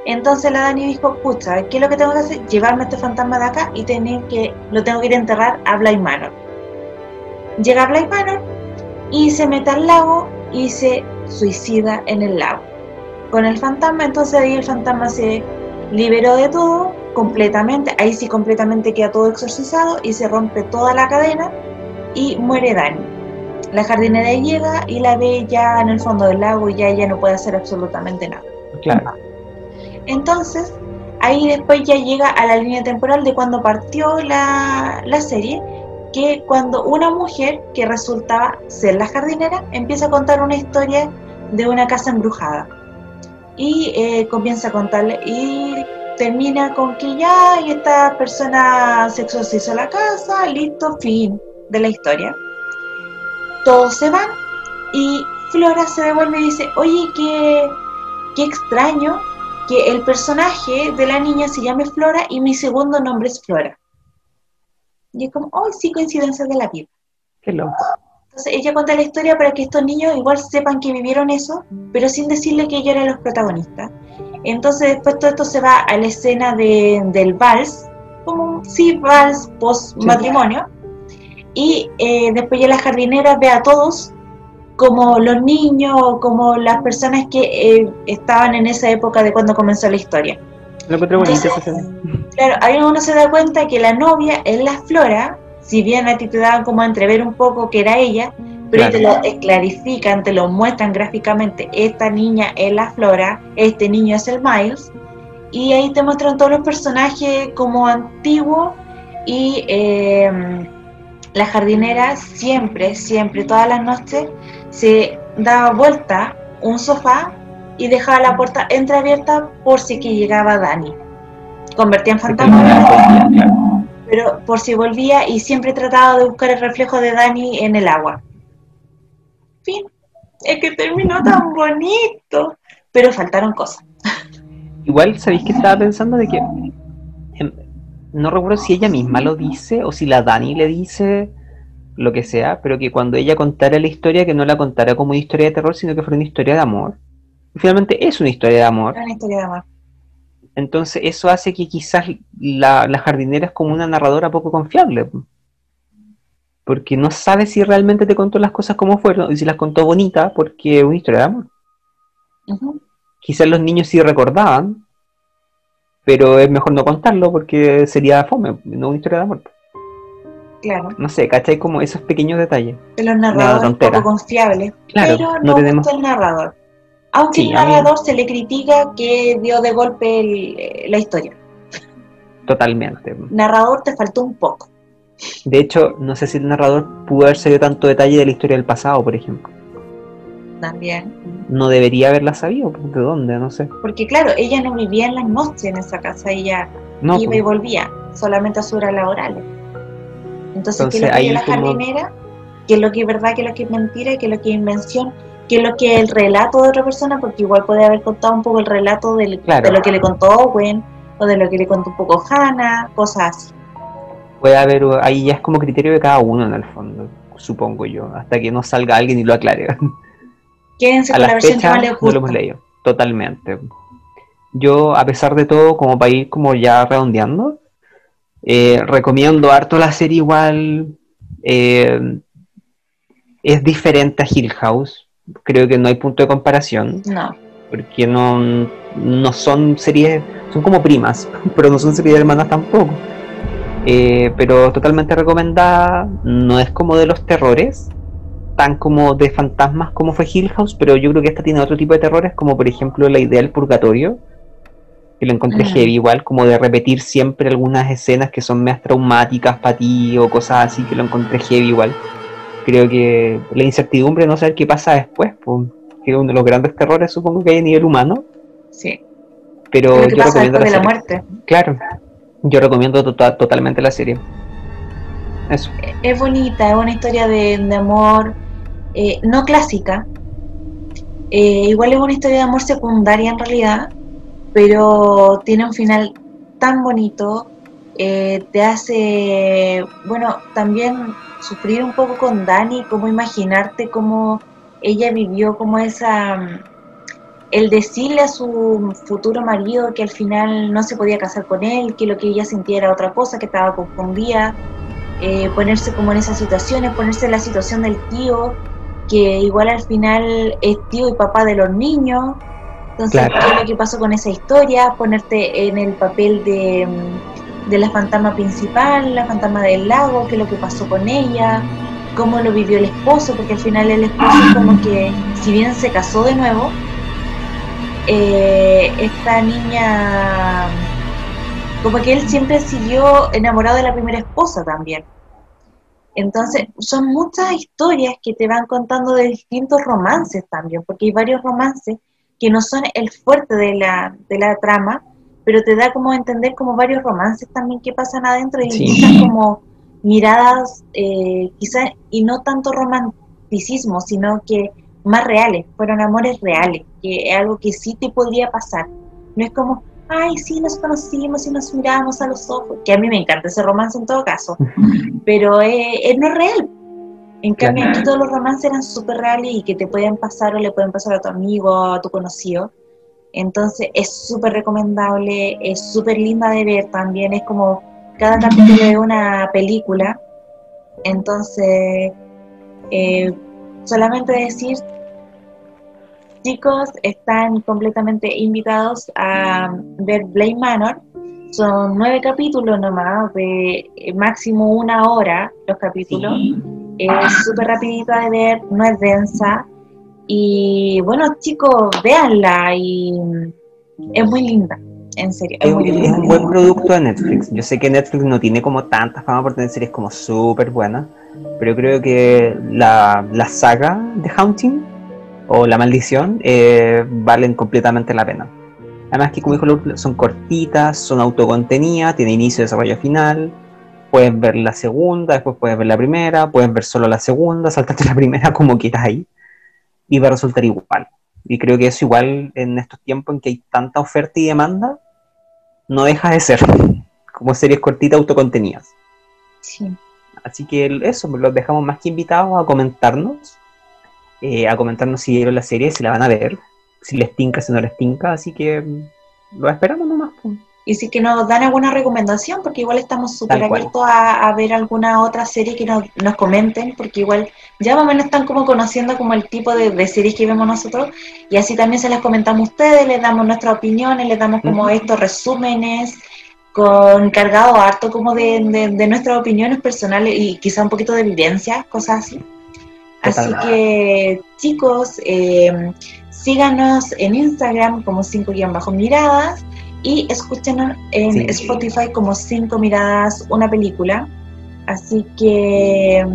S2: Entonces la Dani dijo, pucha, ¿qué es lo que tengo que hacer? Llevarme a este fantasma de acá y tener que, lo tengo que ir a enterrar a Blind Manor. Llega Blind Manor y se mete al lago y se suicida en el lago. Con el fantasma, entonces ahí el fantasma se liberó de todo completamente, ahí sí completamente queda todo exorcizado y se rompe toda la cadena y muere Dani. La jardinera llega y la ve ya en el fondo del lago y ya ella no puede hacer absolutamente nada.
S1: Claro.
S2: Entonces, ahí después ya llega a la línea temporal de cuando partió la, serie, que cuando una mujer que resultaba ser la jardinera empieza a contar una historia de una casa embrujada. Y eh, comienza a contarle y termina con que ya y esta persona se exorcizó la casa, listo, fin de la historia. Todos se van y Flora se devuelve y dice, oye, qué, qué extraño que el personaje de la niña se llame Flora y mi segundo nombre es Flora. Y es como, oh, sí, coincidencias de la vida.
S1: Qué loco.
S2: Entonces ella cuenta la historia para que estos niños igual sepan que vivieron eso, pero sin decirle que ellos eran los protagonistas. Entonces después todo esto se va a la escena de, del vals, como sí, vals post matrimonio, y eh, después ya la jardinera ve a todos como los niños como las personas que eh, estaban en esa época de cuando comenzó la historia.
S1: Lo encontré bonito.
S2: Claro, ahí uno se da cuenta que la novia es la Flora, si bien a ti te daban como a entrever un poco que era ella, pero te lo eh, clarifican, te lo muestran gráficamente, esta niña es la Flora, este niño es el Miles, y ahí te muestran todos los personajes como antiguos y eh, la jardinera siempre, siempre, todas las noches se daba vuelta un sofá y dejaba la puerta entreabierta por si que llegaba Dani. Convertía en fantasma, pero por si volvía y siempre trataba de buscar el reflejo de Dani en el agua. Fin, es que terminó tan bonito, pero faltaron cosas.
S1: Igual, ¿sabéis que estaba pensando de que... em, no recuerdo si ella misma lo dice o si la Dani le dice lo que sea, pero que cuando ella contara la historia, que no la contara como una historia de terror, sino que fuera una historia de amor. Y finalmente es una historia de amor.
S2: Era una historia de amor.
S1: Entonces eso hace que quizás la, la jardinera es como una narradora poco confiable. Porque no sabe si realmente te contó las cosas como fueron y si las contó bonita porque es una historia de amor. Quizás los niños sí recordaban, pero es mejor no contarlo porque sería fome, no una historia de amor.
S2: Claro,
S1: No sé, ¿cachai? Como esos pequeños detalles.
S2: de los narradores poco confiables,
S1: Claro,
S2: pero
S1: no
S2: no
S1: tenemos-
S2: el narrador. Aunque
S1: Sí,
S2: el
S1: a mí-
S2: narrador se le critica que dio de golpe el- la historia.
S1: Totalmente.
S2: Narrador te faltó un poco.
S1: De hecho, no sé si el narrador pudo haber sabido tanto detalle de la historia del pasado, por ejemplo.
S2: También.
S1: No debería haberla sabido, ¿de dónde? No sé.
S2: Porque claro, ella no vivía en las noches en esa casa, ella
S1: No,
S2: iba
S1: pues.
S2: y volvía, solamente a sus horas laborales. Entonces, ¿qué es
S1: Entonces,
S2: lo que
S1: ahí
S2: la
S1: como-
S2: jardinera? ¿Qué es lo que es verdad? ¿Qué es lo que es mentira? ¿Qué es lo que es invención? ¿Qué es lo que es el relato de otra persona? Porque igual puede haber contado un poco el relato del-
S1: Claro.
S2: de lo que le contó Owen o de lo que le contó un poco Hannah, cosas así.
S1: puede haber, ahí ya es como criterio de cada uno en el fondo, supongo yo, hasta que no salga alguien y lo aclare.
S2: Quédense
S1: A
S2: con la versión que más les
S1: no lo
S2: gusta.
S1: hemos leído, totalmente. Yo, a pesar de todo, como para ir como ya redondeando, eh, recomiendo harto la serie igual. eh, es diferente a Hill House. Creo que no hay punto de comparación,
S2: No,
S1: porque no, no son series, son como primas, pero no son series hermanas tampoco. Eh, pero totalmente recomendada, no es como de los terrores, tan como de fantasmas como fue Hill House, pero yo creo que esta tiene otro tipo de terrores, como por ejemplo la idea del purgatorio, que lo encontré
S2: Mm.
S1: heavy igual, como de repetir siempre algunas escenas que son más traumáticas para ti o cosas así, que lo encontré heavy igual. Creo que la incertidumbre de no saber qué pasa después, pues, que es uno de los grandes terrores supongo que hay a nivel humano,
S2: sí.
S1: pero
S2: que
S1: yo
S2: pasa
S1: recomiendo
S2: después de
S1: la
S2: la muerte.
S1: Claro, yo recomiendo tota- totalmente la serie. Eso.
S2: Es bonita, es una historia de, de amor eh, no clásica. Eh, igual es una historia de amor secundaria en realidad, pero tiene un final tan bonito. Eh, te hace, bueno, también sufrir un poco con Dani, cómo imaginarte cómo ella vivió como esa, mm, el decirle a su futuro marido que al final no se podía casar con él, que lo que ella sentía era otra cosa, que estaba confundida, eh, ponerse como en esas situaciones, ponerse en la situación del tío, que igual al final es tío y papá de los niños. Entonces,
S1: Claro.
S2: ¿qué es lo que pasó con esa historia? Ponerte en el papel de, mm, de la fantasma principal, la fantasma del lago, qué es lo que pasó con ella, cómo lo vivió el esposo, porque al final el esposo como que, si bien se casó de nuevo, eh, esta niña, como que él siempre siguió enamorado de la primera esposa también. Entonces, son muchas historias que te van contando de distintos romances también, porque hay varios romances que no son el fuerte de la, de la trama, pero te da como entender como varios romances también que pasan adentro y
S1: Sí.
S2: como miradas, eh, quizás, y no tanto romanticismo, sino que más reales, fueron amores reales, que es algo que sí te podría pasar. No es como, ay, sí, nos conocimos y nos miramos a los ojos, que a mí me encanta ese romance en todo caso, pero eh, eh, no es real. En cambio, aquí todos los romances eran súper reales y que te pueden pasar o le pueden pasar a tu amigo, a tu conocido. Entonces es súper recomendable, es súper linda de ver también, es como cada capítulo de una película. Entonces, eh, solamente decir, chicos, están completamente invitados a ver Blade Manor. Son nueve capítulos nomás, de máximo una hora los capítulos. Es súper rapidito de ver, no es densa. Y bueno, chicos, véanla y es muy linda. En serio,
S1: es, un buen producto de Netflix. Yo sé que Netflix no tiene como tanta fama por tener series como súper buenas, pero creo que la, la, saga de Haunting o La Maldición eh, valen completamente la pena. Además que como dijo son cortitas, son autocontenidas, tiene inicio, desarrollo final. Puedes ver la segunda, después puedes ver la primera, puedes ver solo la segunda, saltarte la primera como quieras ahí. Y va a resultar igual. Y creo que eso igual en estos tiempos en que hay tanta oferta y demanda, no deja de ser como series cortitas autocontenidas.
S2: Sí.
S1: Así que eso, los dejamos más que invitados a comentarnos, eh, a comentarnos si vieron la serie, si la van a ver, si les tinca, si no les tinca, así que mm, lo esperamos nomás. Pues.
S2: Y si que nos dan alguna recomendación, porque igual estamos súper abiertos a, ver alguna otra serie que nos, comenten, porque igual ya más o menos están como conociendo como el tipo de, series que vemos nosotros, y así también se las comentamos a ustedes, les damos nuestras opiniones, les damos como estos resúmenes, con cargado harto como de, nuestras opiniones personales y quizá un poquito de evidencia, cosas así. Así que chicos, eh, síganos en Instagram como 5 bajo miradas y escúchenos en Spotify como cinco miradas una película. Así que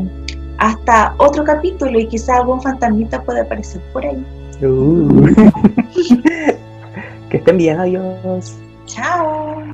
S2: hasta otro capítulo y quizá algún fantasmita puede aparecer por ahí.
S1: Uh. que estén bien, adiós.
S2: Chao.